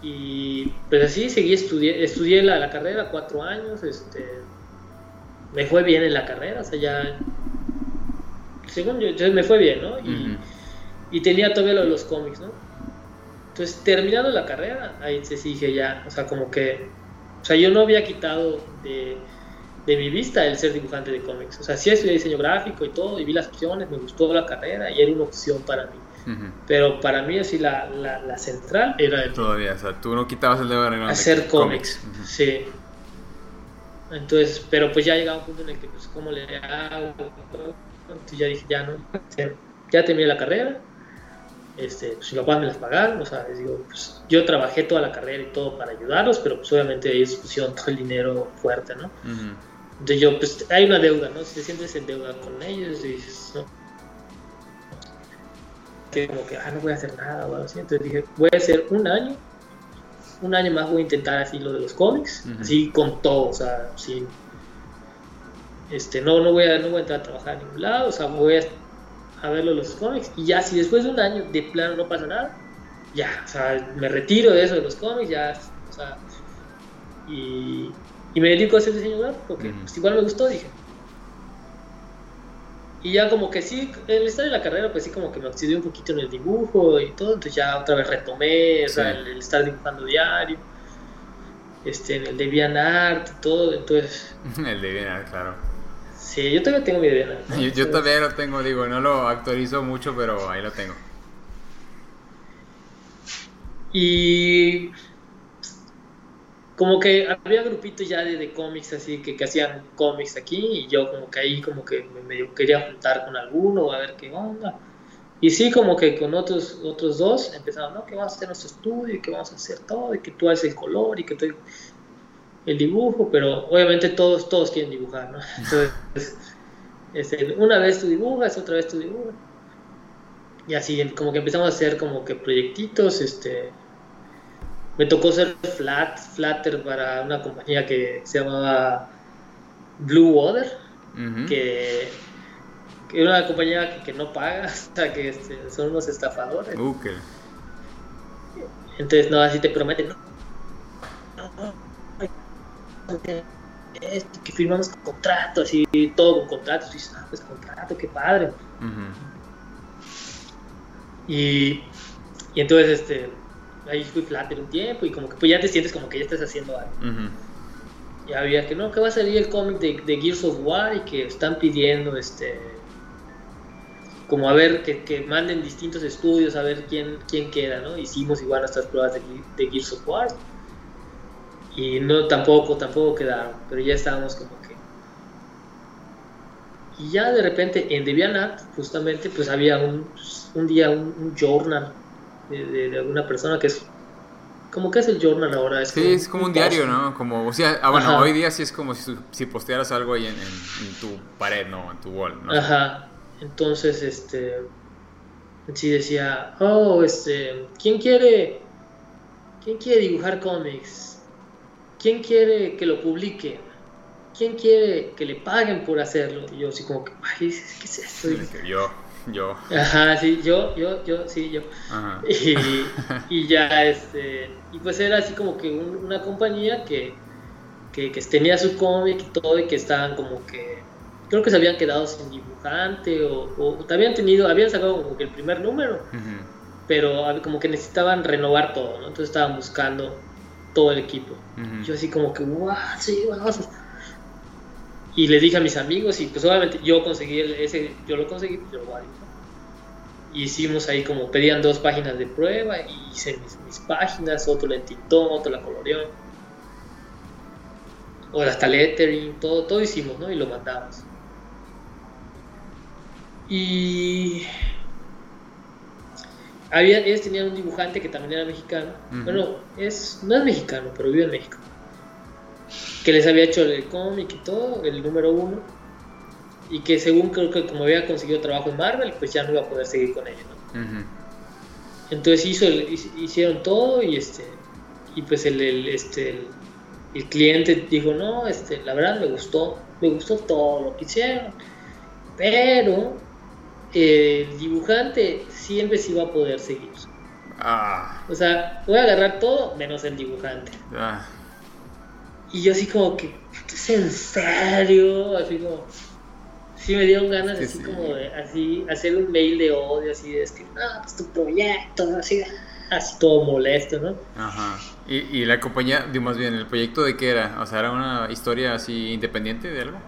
Y pues así seguí, estudié, estudié la, la carrera cuatro años, este, me fue bien en la carrera, o sea, ya, según yo, me fue bien, ¿no? Y, y tenía todavía lo de los cómics, ¿no? Entonces, terminando la carrera, ahí se dije ya, o sea, como que, o sea, yo no había quitado de, de mi vista el ser dibujante de cómics, o sea, sí estudié diseño gráfico y todo, y vi las opciones, me gustó la carrera y era una opción para mí. Pero para mí así la, la, central era el...
Todavía, o sea, tú no quitabas el dedo de
Hacer cómics, sí. Entonces, pero pues ya llegaba un punto en el que, pues, ¿cómo le hago? Entonces ya dije, ya no, ya terminé la carrera, este, pues papás me las pagaron, o sea, digo, pues yo trabajé toda la carrera y todo para ayudarlos, pero pues obviamente ellos pusieron todo el dinero fuerte, ¿no? Entonces yo, pues hay una deuda, ¿no? Si te sientes en deuda con ellos, dices, ¿no? como que, ah, no voy a hacer nada o así. Entonces dije, voy a hacer un año, un año más voy a intentar así lo de los cómics, así con todo, o sea, sí. Este, no, no voy, a, no voy a entrar a trabajar a ningún lado, o sea, voy a, a verlo los cómics y ya si después de un año de plano no pasa nada, ya, o sea, me retiro de eso de los cómics, ya, o sea, y, y me dedico a hacer diseño web porque pues, igual me gustó, dije, y ya como que sí, el estar en la carrera, pues sí como que me oxidé un poquito en el dibujo y todo, entonces ya otra vez retomé, o sea, el, estar dibujando diario, este, en el DeviantArt y todo, entonces...
el DeviantArt, claro.
Sí, yo todavía tengo mi DeviantArt.
Yo, yo todavía lo tengo, digo, no lo actualizo mucho, pero ahí lo tengo.
Y como que había grupitos ya de, de cómics así que, que, hacían cómics aquí y yo como que ahí como que me, me, quería juntar con alguno a ver qué onda. Y sí, como que con otros, otros dos empezamos, ¿no? Que vamos a hacer nuestro estudio y que vamos a hacer todo y que tú haces el color y que tú el dibujo, pero obviamente todos, todos quieren dibujar, ¿no? Entonces, una vez tú dibujas, otra vez tú dibujas. Y así, como que empezamos a hacer como que proyectitos, este... Me tocó ser flat, flatter para una compañía que se llamaba Blue Water, que, que era una compañía que, que no paga, hasta que este, son unos estafadores.
Okay.
Entonces, no, así te prometen, no, esto, que firmamos con contrato, así, todo con contratos, y dices, ah, pues contrato, qué padre. y, y entonces, este, ahí fui flatter un tiempo y como que pues ya te sientes como que ya estás haciendo algo. Y había que no, que va a salir el cómic de, de, Gears of War y que están pidiendo, este, como a ver, que, que, manden distintos estudios a ver quién, quién queda, ¿no? Hicimos igual nuestras pruebas de, de Gears of War y no tampoco tampoco quedaron pero ya estábamos como que y ya de repente en DeviantArt justamente pues había un, un día un, journal de, de, alguna persona que es como que es el journal ahora es
sí como, es como un, diario no como o sea ah, bueno hoy día sí es como si, si postearas algo ahí en, en, tu pared no en tu wall ¿no?
ajá. Entonces este sí decía oh este quién quiere quién quiere dibujar cómics ¿quién quiere que lo publique? ¿Quién quiere que le paguen por hacerlo? Y yo así como que, ay, ¿qué es esto?
yo, yo.
Ajá, sí, yo, yo, yo, sí, yo. Ajá. Y, y, ya, este, y pues era así como que una compañía que, que, que tenía su cómic y todo y que estaban como que, creo que se habían quedado sin dibujante o, o habían tenido, habían sacado como que el primer número, pero como que necesitaban renovar todo, ¿no? Entonces estaban buscando todo el equipo. Yo así como que, wow, sí, vamos. Y le dije a mis amigos y pues obviamente yo conseguí ese, yo lo conseguí, yo lo Y hicimos ahí como, pedían dos páginas de prueba y hice mis, páginas, otro le entintó, otro la coloreó. O hasta lettering, todo, todo hicimos, ¿no? Y lo mandamos. Y había, ellos tenían un dibujante que también era mexicano. Bueno, es, no es mexicano, pero vive en México. Que les había hecho el cómic y todo, el número uno. Y que según creo que como había conseguido trabajo en Marvel, pues ya no iba a poder seguir con ellos. Entonces hizo hicieron todo y este y pues el, el este el, cliente dijo no este la verdad me gustó me gustó todo lo que hicieron pero el dibujante siempre sí va a poder seguir.
Ah.
O sea, voy a agarrar todo menos el dibujante.
Ah.
Y yo así como que, ¿es en serio? Así como, sí me dieron ganas así como de así, hacer un mail de odio, así de escribir, ah, pues tu proyecto, así, así todo molesto, ¿no?
Ajá. ¿Y, y la compañía, más bien, el proyecto de qué era? O sea, ¿era una historia así independiente de algo?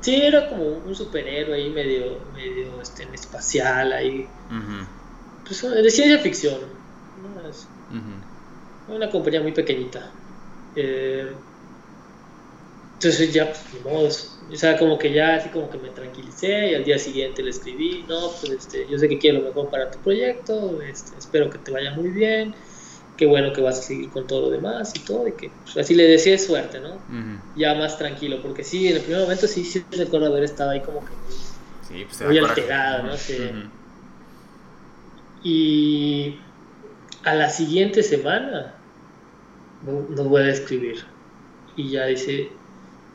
Sí, era como un superhéroe ahí medio, medio este, espacial ahí. pues, de ciencia ficción. Una compañía muy pequeñita. Eh, entonces ya, pues, ni modo. O sea, como que ya así como que me tranquilicé y al día siguiente le escribí, no, pues este, yo sé que quiero lo mejor para tu proyecto, este, espero que te vaya muy bien qué bueno que vas a seguir con todo lo demás y todo, y que pues, así le decía suerte, ¿no? Ya más tranquilo, porque sí, en el primer momento sí, sí recuerdo haber estado ahí como que
sí, pues,
muy alterado, ¿no? Y a la siguiente semana nos vuelve a escribir. Y ya dice,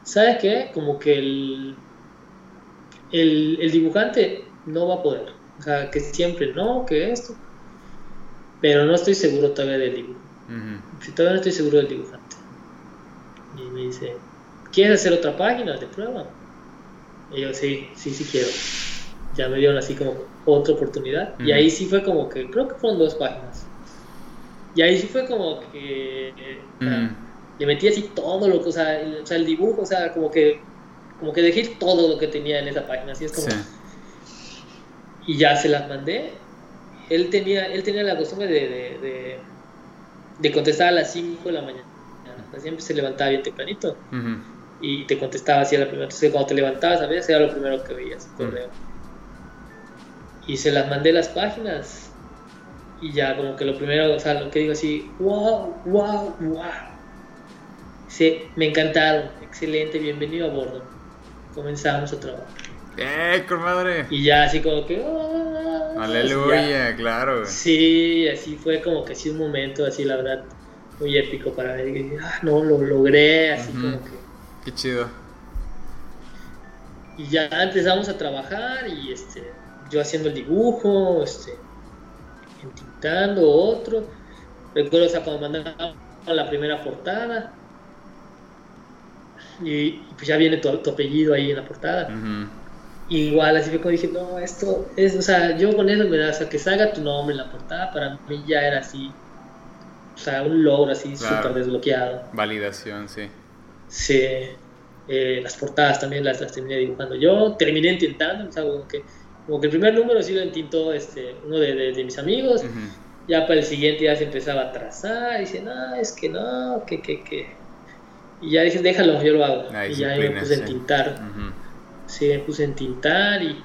¿sabe qué? Como que el, el, el dibujante no va a poder, o sea, que siempre no, que esto pero no estoy seguro todavía del dibujo. Si todavía no estoy seguro del dibujante. Y me dice, ¿quieres hacer otra página de prueba? Y yo, sí, sí, sí quiero. Ya me dieron así como otra oportunidad. Y ahí sí fue como que, creo que fueron dos páginas. Y ahí sí fue como que le metí así todo lo que, o sea, el, o sea, el dibujo, o sea, como que, como que dejé todo lo que tenía en esa página. Así es como. Y ya se las mandé él tenía, él tenía la costumbre de, de, de, contestar a las 5 de la mañana. siempre se levantaba bien tempranito. Y te contestaba así a la primera. Entonces, cuando te levantabas, a veces era lo primero que veías, correo. Y se las mandé las páginas. Y ya, como que lo primero, o sea, lo que digo así, wow, wow, wow. Sí, me encantaron, excelente, bienvenido a bordo. Comenzamos a trabajar.
¡Eh, comadre!
Y ya así como que... Oh,
Aleluya, claro.
Sí, así fue como que sí un momento así, la verdad, muy épico para mí. Ah, no, lo logré, así como que...
Qué chido.
Y ya empezamos a trabajar y este, yo haciendo el dibujo, este, entintando otro. Recuerdo, o sea, cuando la primera portada. Y, pues ya viene tu, apellido ahí en la portada. Igual, así fue como dije, no, esto es, o sea, yo con eso me da, o sea, que salga tu nombre en la portada, para mí ya era así, o sea, un logro así súper desbloqueado.
Validación, sí.
Sí, eh, las portadas también las, las, terminé dibujando. Yo, terminé entintando, o sea, como que, como que el primer número sí lo entintó este, uno de, de, mis amigos, ya para el siguiente ya se empezaba a trazar, y dice, no, es que no, que, que, que, y ya dije, déjalo, yo lo hago, y ya me puse a entintar sí, me puse en tintar y,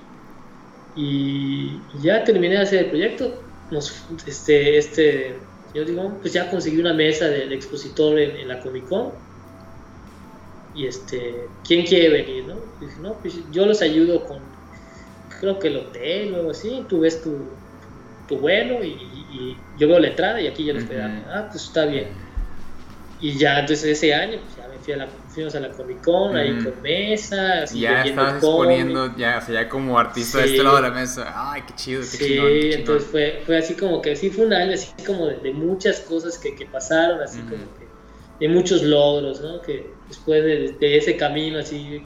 y, ya terminé de hacer el proyecto. Nos, este, este, yo digo, pues ya conseguí una mesa del expositor en, la Comic Con. Y este, ¿quién quiere venir? No? dije, no, pues yo los ayudo con, creo que el hotel o algo así. Tú ves tu, tu vuelo y, yo veo la entrada y aquí ya los uh Ah, pues está bien. Y ya entonces ese año, pues fui a la fuimos a la Comic Con, ahí con mesas.
Y ya estabas exponiendo, ya, o sea, ya como artista de este lado de la mesa. Ay, qué chido, qué
sí, Sí, entonces fue, fue así como que, sí, fue un año así como de, muchas cosas que, que pasaron, así como que, de muchos logros, ¿no? Que después de, de, ese camino así,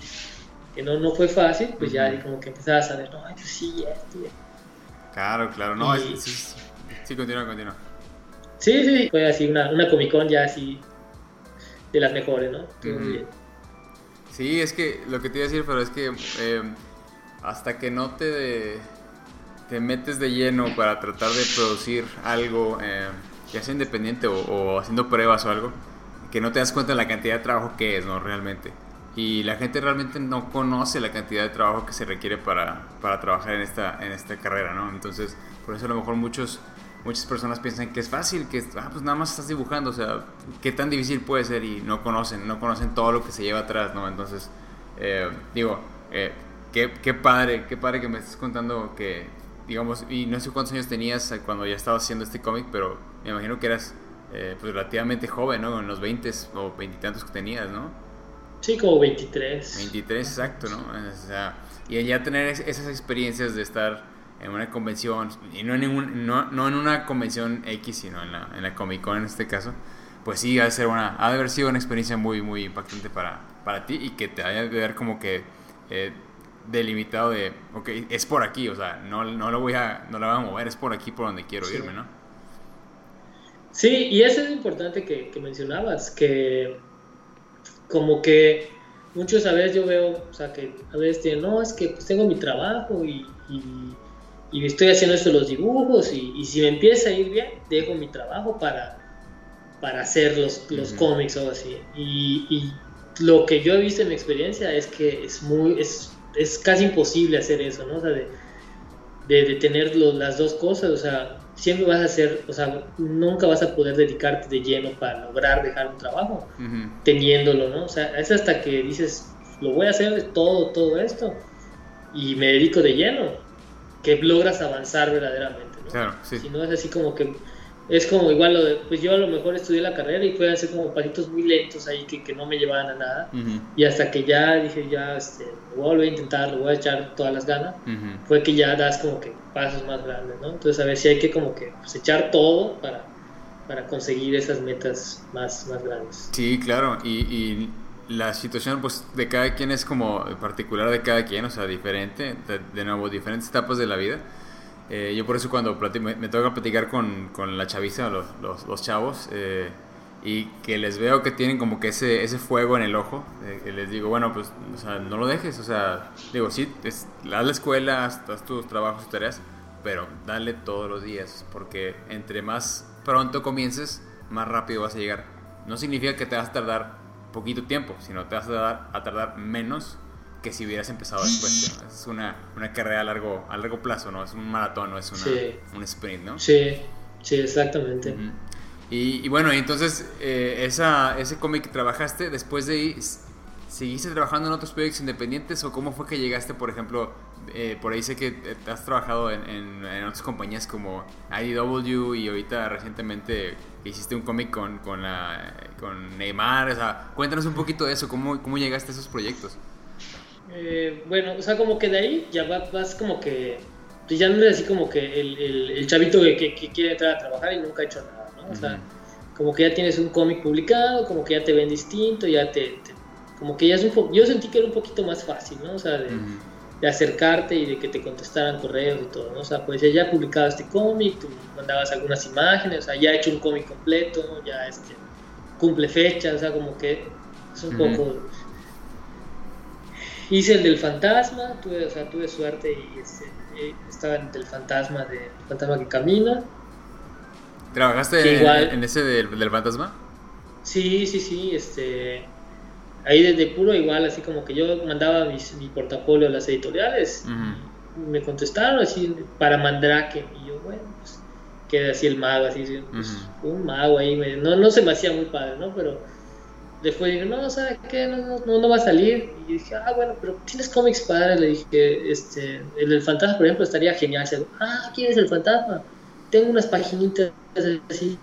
que no, no fue fácil, pues ya como que empezabas a ver, no, pues sí, esto,
Claro, claro, no, sí, sí, sí, continúa, continúa.
Sí, sí, fue así una, una Comic Con ya así de las mejores, ¿no?
Sí, es que lo que te iba a decir, pero es que eh, hasta que no te, te metes de lleno para tratar de producir algo, eh, ya sea independiente o, haciendo pruebas o algo, que no te das cuenta de la cantidad de trabajo que es, ¿no? Realmente. Y la gente realmente no conoce la cantidad de trabajo que se requiere para, para trabajar en esta, en esta carrera, ¿no? Entonces, por eso a lo mejor muchos muchas personas piensan que es fácil, que ah, pues nada más estás dibujando, o sea, qué tan difícil puede ser y no conocen, no conocen todo lo que se lleva atrás, ¿no? Entonces, eh, digo, eh, qué, qué, padre, qué padre que me estés contando que, digamos, y no sé cuántos años tenías cuando ya estabas haciendo este cómic, pero me imagino que eras eh, pues relativamente joven, ¿no? En los 20 o 20 y tantos que tenías, ¿no?
Sí, como 23.
23, exacto, ¿no? O sea, y ya tener esas experiencias de estar en una convención, y no en, ningún, no, no en una convención X, sino en la, en la Comic Con en este caso, pues sí, ha de, ser una, ha de haber sido una experiencia muy, muy impactante para, para ti y que te haya de ver como que eh, delimitado de, ok, es por aquí, o sea, no, no, lo voy a, no la voy a mover, es por aquí por donde quiero irme, ¿no?
Sí, y eso es importante que, que mencionabas, que como que muchos a veces yo veo, o sea, que a veces tienen, no, es que pues tengo mi trabajo y y estoy haciendo esto los dibujos y, si me empieza a ir bien, dejo mi trabajo para, para hacer los, los cómics o así. Y, lo que yo he visto en mi experiencia es que es muy es, es casi imposible hacer eso, ¿no? O sea, de, de, tener las dos cosas, o sea, siempre vas a hacer, o sea, nunca vas a poder dedicarte de lleno para lograr dejar un trabajo teniéndolo, ¿no? O sea, es hasta que dices, lo voy a hacer todo, todo esto y me dedico de lleno que logras avanzar verdaderamente. ¿no?
Claro, sí.
Si no es así como que es como igual lo de, pues yo a lo mejor estudié la carrera y fue hacer como pasitos muy lentos ahí que, que no me llevaban a nada. Y hasta que ya dije, ya, este, lo voy a volver a intentar, lo voy a echar todas las ganas, fue que ya das como que pasos más grandes, ¿no? Entonces a ver si hay que como que pues, echar todo para, para conseguir esas metas más, más grandes.
Sí, claro, y, y la situación pues de cada quien es como particular de cada quien, o sea, diferente, de, nuevo, diferentes etapas de la vida. Eh, yo por eso cuando me, me, toca platicar con, con la chaviza, los, los, los chavos, eh, y que les veo que tienen como que ese, ese fuego en el ojo, eh, les digo, bueno, pues, o sea, no lo dejes, o sea, digo, sí, es, haz la escuela, haz tus trabajos, tus tareas, pero dale todos los días, porque entre más pronto comiences, más rápido vas a llegar no significa que te vas a tardar poquito tiempo, sino te vas a tardar, a tardar menos que si hubieras empezado después. Es una, una, carrera a largo, a largo plazo, ¿no? Es un maratón, no es una, un sprint, ¿no?
Sí, sí, exactamente.
y, y, bueno, entonces eh, esa, ese cómic que trabajaste, después de ahí, ¿seguiste trabajando en otros proyectos independientes o cómo fue que llegaste, por ejemplo, eh, por ahí sé que has trabajado en, en, otras compañías como IDW y ahorita recientemente hiciste un cómic con, con, con Neymar, o sea, cuéntanos un poquito de eso, ¿cómo, cómo llegaste a esos proyectos?
Eh, bueno, o sea, como que de ahí ya vas, como que, pues ya no eres así como que el, el, chavito que, que, quiere entrar a trabajar y nunca ha hecho nada, ¿no? O sea, como que ya tienes un cómic publicado, como que ya te ven distinto, ya te, como que ya es un yo sentí que era un poquito más fácil, ¿no? O sea, de, de acercarte y de que te contestaran correos y todo, ¿no? O sea, pues ya publicado este cómic, tú mandabas algunas imágenes, o sea, ya he hecho un cómic completo, ya este, cumple fechas, o sea, como que es un poco... Hice el del fantasma, tuve, o sea, tuve suerte y este, estaba en el fantasma, de, fantasma que camina.
¿Trabajaste en, ese del, del fantasma?
Sí, sí, sí, este ahí desde puro igual, así como que yo mandaba mi portafolio a las editoriales, me contestaron así para Mandrake, y yo, bueno, pues quedé así el mago, así, pues, un mago ahí, no, no se me hacía muy padre, ¿no? Pero después dije, no, ¿sabes qué? No, no, no, va a salir. Y dije, ah, bueno, pero tienes cómics padres. Le dije, este, el del fantasma, por ejemplo, estaría genial. ah, ¿quién es el fantasma? Tengo unas paginitas así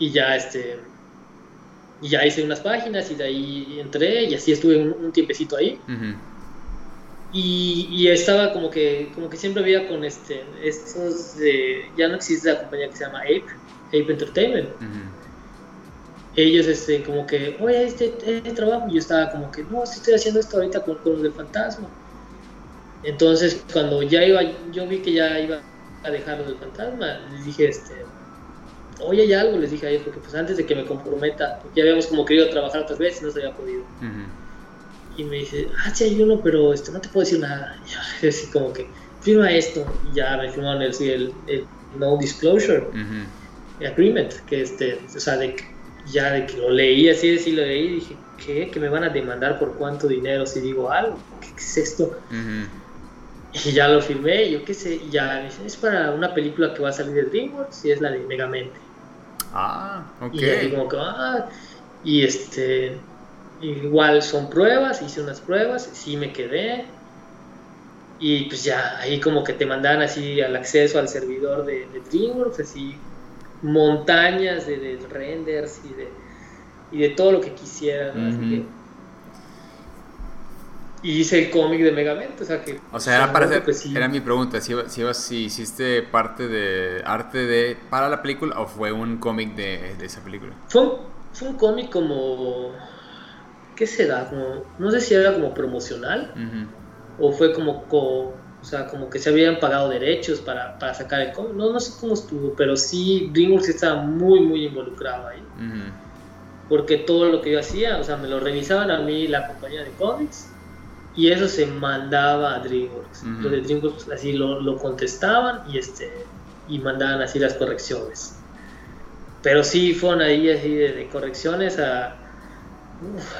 y ya este y ya hice unas páginas y de ahí entré y así estuve un, tiempecito ahí. Y, y, estaba como que como que siempre había con este estos de ya no existe la compañía que se llama Ape Ape Entertainment. Ellos este como que oye este, este, trabajo y yo estaba como que no estoy haciendo esto ahorita con, con del fantasma entonces cuando ya iba yo vi que ya iba a dejar lo del fantasma les dije este oye, hay algo, les dije a ellos, porque pues antes de que me comprometa, ya habíamos como querido trabajar otras veces, no se había podido. Y me dice, ah, sí hay uno, pero este, no te puedo decir nada. Y yo así como que, firma esto. Y ya me firmaron el, el, el No Disclosure Agreement, que este, o sea, de, ya de que lo leí, así de lo leí, dije, ¿qué? ¿Que me van a demandar por cuánto dinero si digo algo? ¿Qué, es esto? Y ya lo firmé, yo qué sé, y ya es para una película que va a salir de DreamWorks y es la de Megamente.
Ah, ok.
Y como que, ah, y este, igual son pruebas, hice unas pruebas, sí me quedé. Y pues ya, ahí como que te mandan así al acceso al servidor de, DreamWorks, así montañas de, renders y de, y de todo lo que quisieran. Y hice el cómic de Megamente, o sea que...
O sea, era, para era mi pregunta, si, si, si, hiciste parte de arte de para la película o fue un cómic de, de, esa película.
Fue un, fue un cómic como... ¿Qué será? Como, no sé si era como promocional o fue como, o sea, como que se habían pagado derechos para, para sacar el cómic. No, no sé cómo estuvo, pero sí, DreamWorks estaba muy, muy involucrado ahí. Porque todo lo que yo hacía, o sea, me lo revisaban a mí la compañía de cómics y eso se mandaba a DreamWorks. Los de DreamWorks así lo, lo, contestaban y, este, y mandaban así las correcciones. Pero sí fueron ahí así de, correcciones a...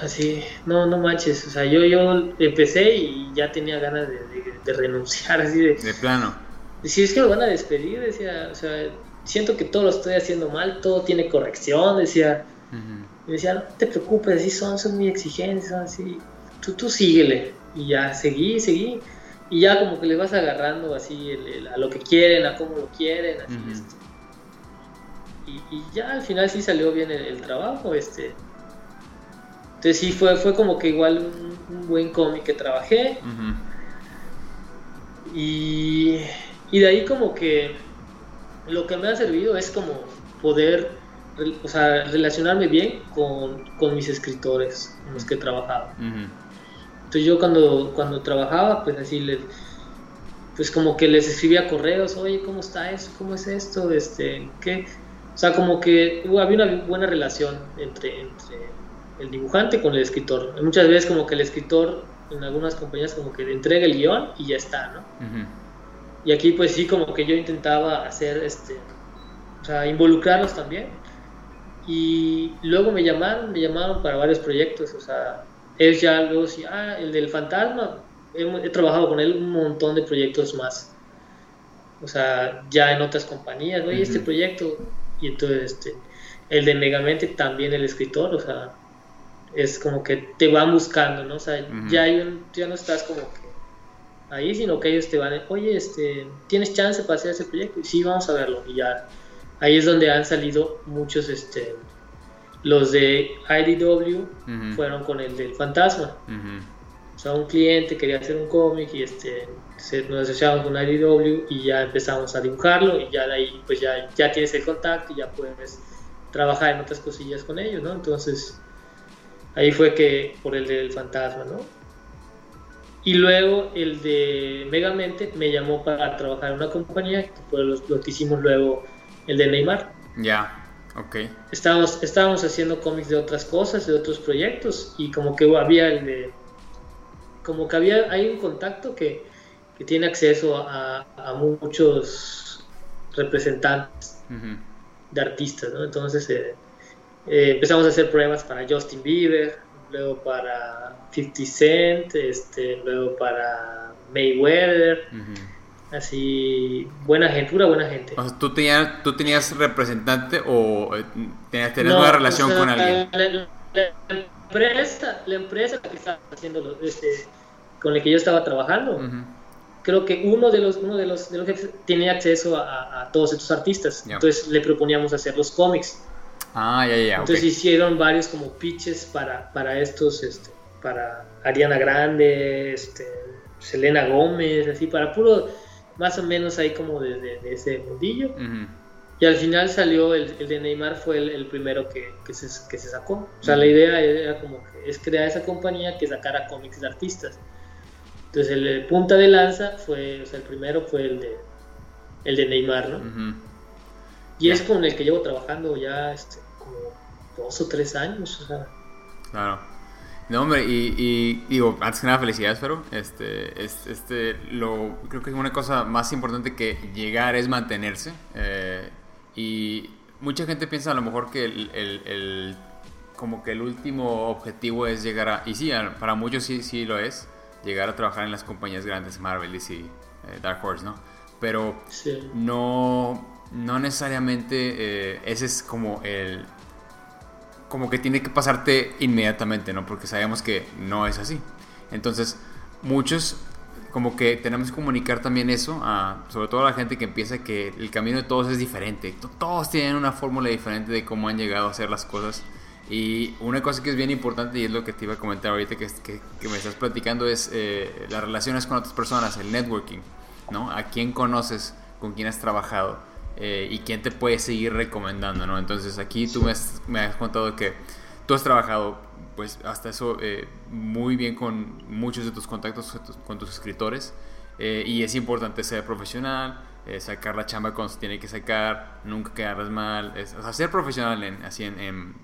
así, no, no manches, o sea, yo, yo empecé y ya tenía ganas de, renunciar, así de...
De plano.
Si es que lo van a despedir, decía, o sea, siento que todo lo estoy haciendo mal, todo tiene corrección, decía. Y decía, no te preocupes, así son, son muy exigentes, son así, tú, tú síguele. Y ya seguí, seguí. Y ya como que le vas agarrando así a lo que quieren, a cómo lo quieren, así este. y, ya al final sí salió bien el, trabajo, este. Entonces sí fue, fue como que igual un, buen cómic que trabajé. y, y de ahí como que lo que me ha servido es como poder o sea, relacionarme bien con, con mis escritores con los que he trabajado. Entonces yo cuando, cuando trabajaba, pues así les, pues como que les escribía correos, oye, ¿cómo está eso? ¿Cómo es esto? Este, ¿qué? O sea, como que había una buena relación entre, entre el dibujante con el escritor. Muchas veces como que el escritor en algunas compañías como que le entrega el guion y ya está, ¿no? Y aquí pues sí como que yo intentaba hacer este, sea, involucrarlos también. Y luego me llamaron, me llamaron para varios proyectos, o sea, es ya algo así, ah, el del fantasma, he, trabajado con él un montón de proyectos más. O sea, ya en otras compañías, oye, este proyecto, y entonces este, el de Megamente también el escritor, o sea, es como que te van buscando, ¿no? O sea, ya, ya no estás como que ahí, sino que ellos te van, oye, este, ¿tienes chance para hacer ese proyecto? Y sí, vamos a verlo. Y ya, ahí es donde han salido muchos, este, los de IDW fueron con el del fantasma. O sea, un cliente quería hacer un cómic y este, nos asociamos con IDW y ya empezamos a dibujarlo y ya de ahí pues ya, ya tienes el contacto y ya puedes trabajar en otras cosillas con ellos, ¿no? Entonces, ahí fue que por el del fantasma, ¿no? Y luego el de Megamente me llamó para trabajar en una compañía, que fue lo, que hicimos luego, el de Neymar.
Ya, ok.
Estábamos, estábamos haciendo cómics de otras cosas, de otros proyectos, y como que había el de... Como que había, hay un contacto que, que tiene acceso a, a muchos representantes de artistas, ¿no? Entonces eh, eh, empezamos a hacer pruebas para Justin Bieber, luego para 50 Cent, este, luego para Mayweather. Así, buena gente, pura buena gente.
O sea, ¿tú tenías, ¿tú tenías representante o eh, tenías, una relación con alguien?
La, empresa, la empresa que estaba haciendo, este, con la que yo estaba trabajando, creo que uno de los, uno de los, de los jefes tenía acceso a, a todos estos artistas. Entonces le proponíamos hacer los cómics.
Ah, ya, ya.
Entonces hicieron varios como pitches para, para estos, este, para Ariana Grande, este, Selena Gómez, así, para puro, más o menos ahí como de, ese mundillo. Y al final salió el, el de Neymar, fue el, primero que, que, se, que, se, sacó. O sea, la idea era como que es crear esa compañía que sacara cómics de artistas. Entonces el, punta de lanza fue, o sea, el primero fue el de, el de Neymar, ¿no? Y es con el que llevo trabajando ya este, como dos o tres años, o sea.
Claro. No, hombre, y, digo, antes que nada, felicidades, pero este, este, lo, creo que una cosa más importante que llegar es mantenerse. Eh, y mucha gente piensa a lo mejor que el, el, como que el último objetivo es llegar a, y sí, para muchos sí, sí lo es, llegar a trabajar en las compañías grandes, Marvel, DC, eh, Dark Horse, ¿no? Pero no, no necesariamente eh, ese es como el... Como que tiene que pasarte inmediatamente, ¿no? Porque sabemos que no es así. Entonces, muchos como que tenemos que comunicar también eso, a, sobre todo a la gente que empieza que el camino de todos es diferente. Todos tienen una fórmula diferente de cómo han llegado a hacer las cosas. Y una cosa que es bien importante y es lo que te iba a comentar ahorita que, que, me estás platicando es eh, las relaciones con otras personas, el networking, ¿no? A quién conoces, con quién has trabajado eh, y quién te puede seguir recomendando, ¿no? Entonces aquí tú me has, me has contado que tú has trabajado pues hasta eso eh, muy bien con muchos de tus contactos con tus escritores y es importante ser profesional, eh, sacar la chamba cuando se tiene que sacar, nunca quedarles mal, o sea, ser profesional en, así en, en,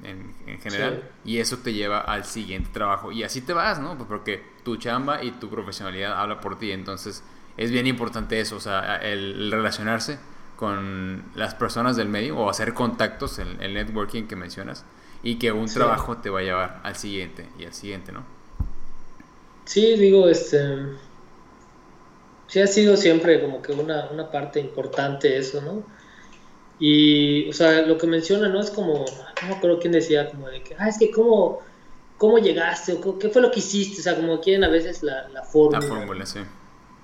en general y eso te lleva al siguiente trabajo y así te vas, ¿no? Pues porque tu chamba y tu profesionalidad habla por ti, entonces es bien importante eso, o sea, el, relacionarse con las personas del medio o hacer contactos, el networking que mencionas y que un trabajo te va a llevar al siguiente y al siguiente, ¿no?
Sí, digo, este sí ha sido siempre como que una, una parte importante eso, ¿no? Y, o sea, lo que menciona, ¿no? Es como, no me acuerdo quién decía, como de que, ah, es que cómo, cómo llegaste, o qué fue lo que hiciste, o sea, como quieren a veces la, la fórmula.
La fórmula, sí.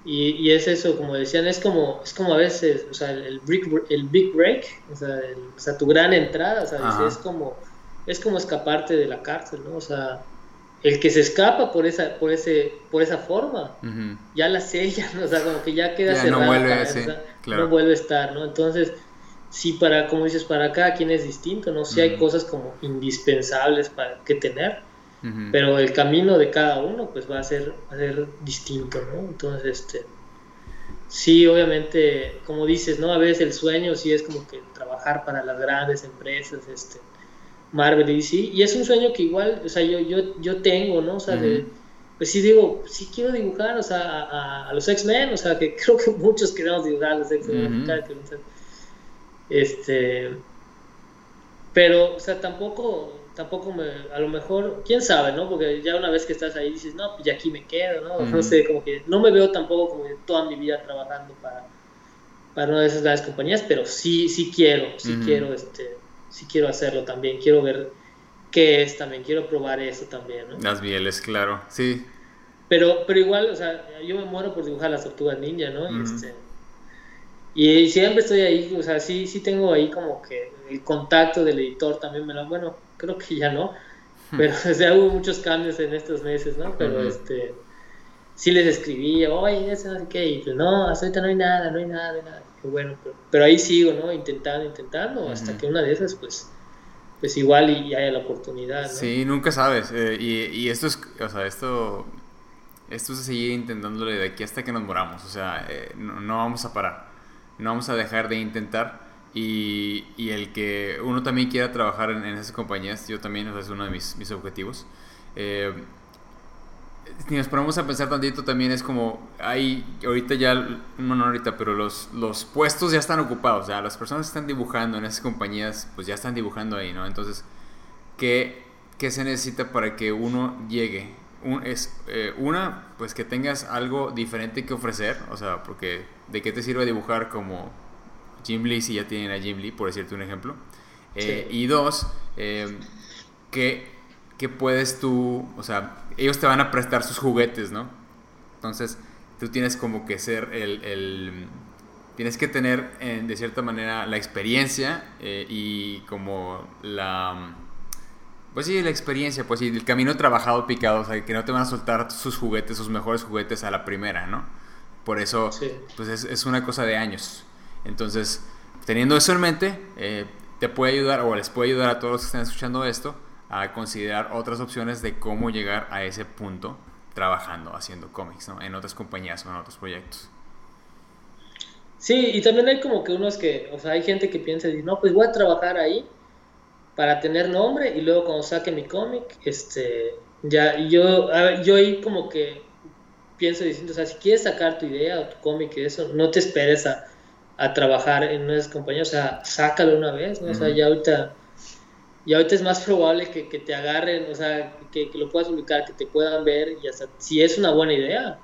Y, y, es eso, como decían, es como, es como a veces, o sea, el, el big break, o sea, o sea, tu gran entrada, sea, es como, es como escaparte de la cárcel, ¿no? O sea, el que se escapa por esa, por ese, por esa forma, ya la sella, o sea, como que ya queda cerrada,
no vuelve,
no vuelve a estar, ¿no? Entonces, sí para, como dices, para cada quien es distinto, ¿no? Sí hay cosas como indispensables para que tener, pero el camino de cada uno, pues va a ser, va a ser distinto, ¿no? Entonces, este, sí, obviamente, como dices, ¿no? A veces el sueño sí es como que trabajar para las grandes empresas, este, Marvel y DC, y es un sueño que igual, o sea, yo, yo, yo tengo, ¿no? O sea, pues sí digo, sí quiero dibujar, o sea, a, los X-Men, o sea, que creo que muchos queremos dibujar a los X-Men. Este, pero, o sea, tampoco, tampoco me, a lo mejor, quién sabe, ¿no? Porque ya una vez que estás ahí dices, no, pues ya aquí me quedo, ¿no? No sé, como que no me veo tampoco como toda mi vida trabajando para, para una de esas grandes compañías, pero sí, sí quiero, sí quiero, este, sí quiero hacerlo también, quiero ver qué es también, quiero probar eso también, ¿no?
Las mieles, claro, sí.
Pero, pero igual, o sea, yo me muero por dibujar las tortugas ninja, ¿no? y, este, y siempre estoy ahí, o sea, sí, sí tengo ahí como que el contacto del editor también me lo, bueno, creo que ya no, pero o sea, hubo muchos cambios en estos meses, ¿no? Pero este, sí les escribí, oye, eso no sé qué, y pues no, hasta ahorita no hay nada, no hay nada, no hay nada. bueno, pero, ahí sigo, ¿no? Intentando, intentando, hasta que una de esas, pues, pues igual y, haya la oportunidad, ¿no?
Sí, nunca sabes, eh, y, y esto es, o sea, esto esto es seguir intentándole de aquí hasta que nos moramos. O sea, eh, no, vamos a parar. No vamos a dejar de intentar. Y, y el que uno también quiera trabajar en, esas compañías, yo también, o sea, es uno de mis, mis objetivos. Eh, si nos ponemos a pensar tantito, también es como, hay ahorita ya, no, no ahorita, pero los, los puestos ya están ocupados. Sea, las personas que están dibujando en esas compañías, pues ya están dibujando ahí, ¿no? Entonces, ¿qué, qué se necesita para que uno llegue es eh, una, pues que tengas algo diferente que ofrecer, o sea, porque de qué te sirve dibujar como Jim Lee si ya tienen a Jim Lee, por decirte un ejemplo. Eh, y dos, eh, que, que, puedes tú, o sea, ellos te van a prestar sus juguetes, ¿no? Entonces, tú tienes como que ser el, el tienes que tener de cierta manera la experiencia y como la pues sí, la experiencia, pues sí, el camino trabajado, picado, o sea, que no te van a soltar sus juguetes, sus mejores juguetes a la primera, ¿no? Por eso, pues es, es, una cosa de años. Entonces, teniendo eso en mente, eh, te puede ayudar, o les puede ayudar a todos los que están escuchando esto, a considerar otras opciones de cómo llegar a ese punto trabajando, haciendo cómics, ¿no? En otras compañías o en otros proyectos.
Sí, y también hay como que unos que, o sea, hay gente que piensa, no, pues voy a trabajar ahí para tener nombre y luego cuando saque mi cómic, este, ya yo, yo ahí como que pienso diciendo, o sea, si quieres sacar tu idea o tu cómic y eso, no te esperes a, a trabajar en nuevas compañías, o sea, sácalo una vez, ¿no? O sea, ya ahorita, ya ahorita es más probable que, que te agarren, o sea, que, que, lo puedas publicar, que te puedan ver y hasta, si es una buena idea,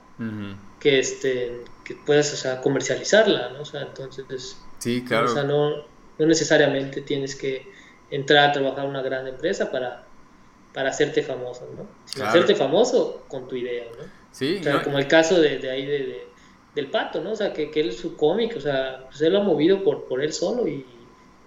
que, este, que puedas, o sea, comercializarla, ¿no? O sea, entonces,
sí, claro.
O sea, no, no necesariamente tienes que entrar a trabajar en una gran empresa para, para hacerte famoso, ¿no? hacerte famoso con tu idea, ¿no?
Sí.
O sea, como el caso de, de ahí de, del pato, ¿no? O sea, que, que él su cómic, o sea, pues él lo ha movido por, por él solo y,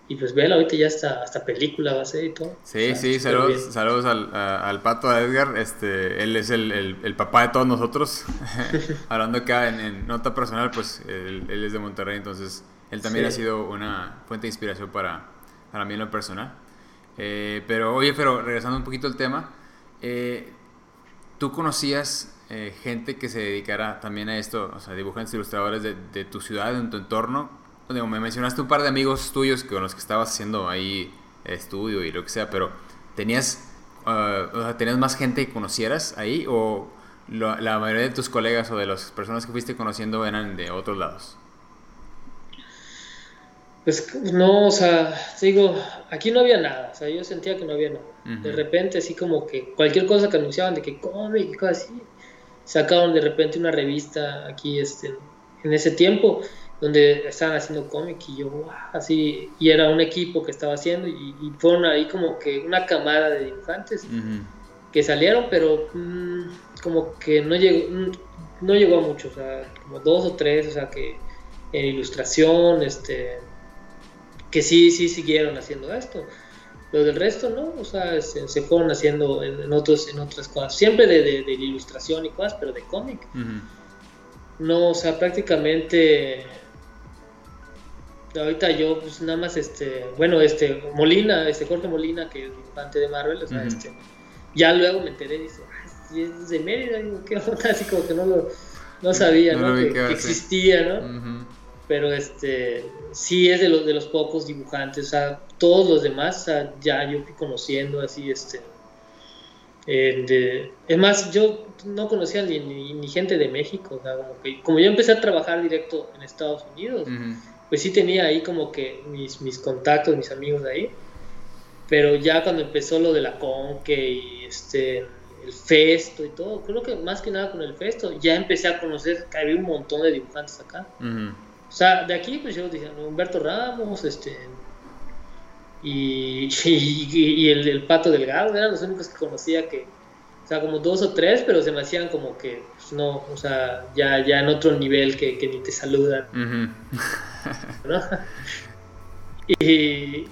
y pues vela, ahorita ya está, hasta película va a ser y todo.
Sí, sí, saludos, saludos al, al, pato a Edgar, este, él es el, el, papá de todos nosotros, hablando acá en, nota personal, pues él, él, es de Monterrey, entonces él también ha sido una fuente de inspiración para, para mí en lo personal. Eh, pero oye, pero regresando un poquito al tema, eh, ¿tú conocías eh, gente que se dedicara también a esto, o sea, dibujantes, ilustradores de, de tu ciudad, en tu entorno? Donde me mencionaste un par de amigos tuyos con los que estabas haciendo ahí estudio y lo que sea, pero ¿tenías, uh, ¿tenías más gente que conocieras ahí o la mayoría de tus colegas o de las personas que fuiste conociendo eran de otros lados?
Pues no, o sea, digo, aquí no había nada, o sea, yo sentía que no había nada. De repente, así como que cualquier cosa que anunciaban de que cómic y cosas así, sacaron de repente una revista aquí este, en ese tiempo donde estaban haciendo cómic y yo, así, y era un equipo que estaba haciendo y, fueron ahí como que una camada de dibujantes que salieron, pero mm, como que no llegó, mm, no llegó a mucho, o sea, como dos o tres, o sea, que en ilustración, este que sí, sí siguieron haciendo esto. Lo del resto, ¿no? O sea, se, fueron haciendo en, otros, en otras cosas. Siempre de, de, ilustración y cosas, pero de cómic. No, o sea, prácticamente... Ahorita yo, pues nada más, este... Bueno, este, Molina, este Jorge Molina, que es dibujante de Marvel, o sea, este... Ya luego me enteré y dice, ay, es de Mérida, digo, qué onda, así como que no lo... No sabía, ¿no? que, existía, ¿no? pero este sí es de los de los pocos dibujantes, o sea, todos los demás ya yo fui conociendo así este eh, es más, yo no conocía ni, ni, gente de México, o sea, como, que, como yo empecé a trabajar directo en Estados Unidos, pues sí tenía ahí como que mis, mis contactos, mis amigos de ahí. Pero ya cuando empezó lo de la Conque y este, el Festo y todo, creo que más que nada con el Festo, ya empecé a conocer que había un montón de dibujantes acá. O sea, de aquí pues yo dije, Humberto Ramos, este, y, y, el, el, Pato Delgado, eran los únicos que conocía que, o sea, como dos o tres, pero se me hacían como que, pues, no, o sea, ya, ya en otro nivel que, que ni te saludan. ¿no? y,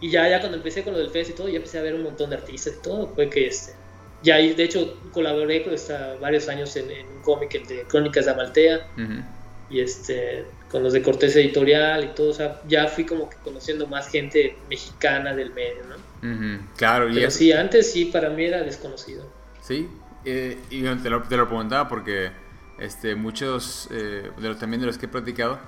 y ya, ya cuando empecé con lo del fest y todo, ya empecé a ver un montón de artistas y todo, fue que este, ya de hecho colaboré con esta, varios años en, un cómic, el de Crónicas de Amaltea, y este, con los de Cortés Editorial y todo, o sea, ya fui como que conociendo más gente mexicana del medio, ¿no?
Claro,
y Pero sí, antes sí, para mí era desconocido.
Sí, eh, y te lo, te lo, preguntaba porque este, muchos, eh, de los, también de los que he platicado,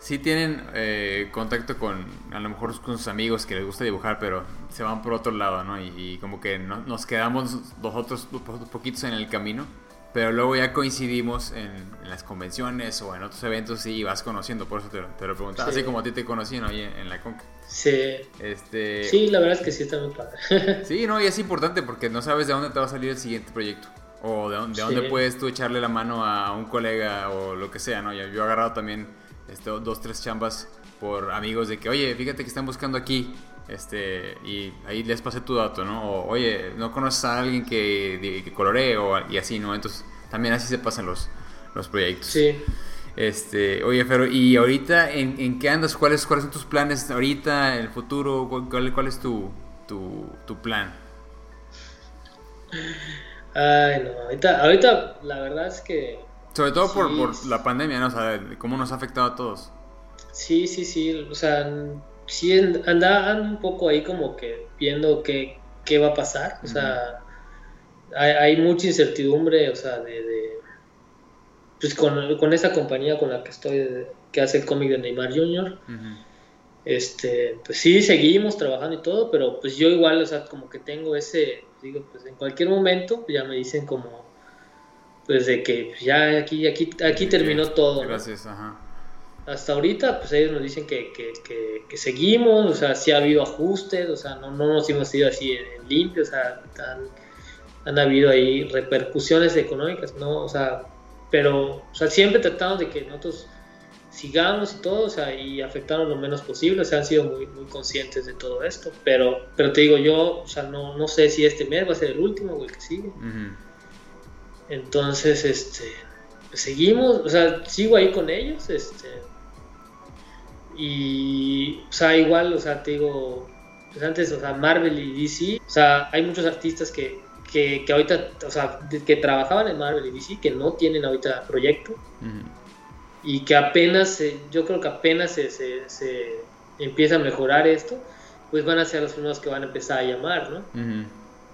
sí tienen eh, contacto con, a lo mejor con sus amigos que les gusta dibujar, pero se van por otro lado, ¿no? Y, como que nos quedamos nosotros poquitos en el camino, pero luego ya coincidimos en, las convenciones o en otros eventos y vas conociendo, por eso te, te lo preguntaba, así como a ti te conocí, ¿no? en, la Conca.
Sí. Este... Sí, la verdad es que sí está muy padre.
sí, no, y es importante porque no sabes de dónde te va a salir el siguiente proyecto. O de, dónde, puedes tú echarle la mano a un colega o lo que sea, ¿no? Yo, yo he agarrado también este, dos, tres chambas por amigos de que, oye, fíjate que están buscando aquí, este, y ahí les pasé tu dato, ¿no? O, oye, ¿no conoces a alguien que, que coloree? O, y así, ¿no? Entonces, también así se pasan los, los proyectos.
Sí.
Este, oye, pero ¿y ahorita en, en qué andas? ¿Cuáles, ¿Cuáles son tus planes ahorita, en el futuro? ¿Cuál, cuál es tu, tu, tu, plan?
Ay, no, ahorita, ahorita la verdad es que
sobre todo por, por, la pandemia, ¿no? O sea, cómo nos ha afectado a todos.
Sí, sí, sí. O sea, sí andaban un poco ahí como que viendo qué, qué va a pasar. O sea, hay, hay, mucha incertidumbre, o sea, de... pues con, con, esa compañía con la que estoy, que hace el cómic de Neymar Jr., este, pues sí, seguimos trabajando y todo, pero pues yo igual, o sea, como que tengo ese, digo, pues en cualquier momento ya me dicen como pues de que ya aquí, aquí, aquí terminó todo.
Gracias, ajá.
Hasta ahorita, pues ellos nos dicen que, que, que, seguimos, o sea, sí ha habido ajustes, o sea, no, no nos hemos ido así en, limpio, o sea, han, habido ahí repercusiones económicas, ¿no? O sea, pero, o sea, siempre tratamos de que nosotros sigamos y todo, o sea, y afectarnos lo menos posible, o sea, han sido muy, muy conscientes de todo esto, pero, pero te digo, yo, o sea, no, no sé si este mes va a ser el último o el que sigue. Entonces, este, seguimos, o sea, sigo ahí con ellos, este, y, o sea, igual, o sea, te digo, pues antes, o sea, Marvel y DC, o sea, hay muchos artistas que, que, que ahorita, o sea, que trabajaban en Marvel y DC, que no tienen ahorita proyecto, y que apenas, yo creo que apenas se, se, se, empieza a mejorar esto, pues van a ser los primeros que van a empezar a llamar, ¿no?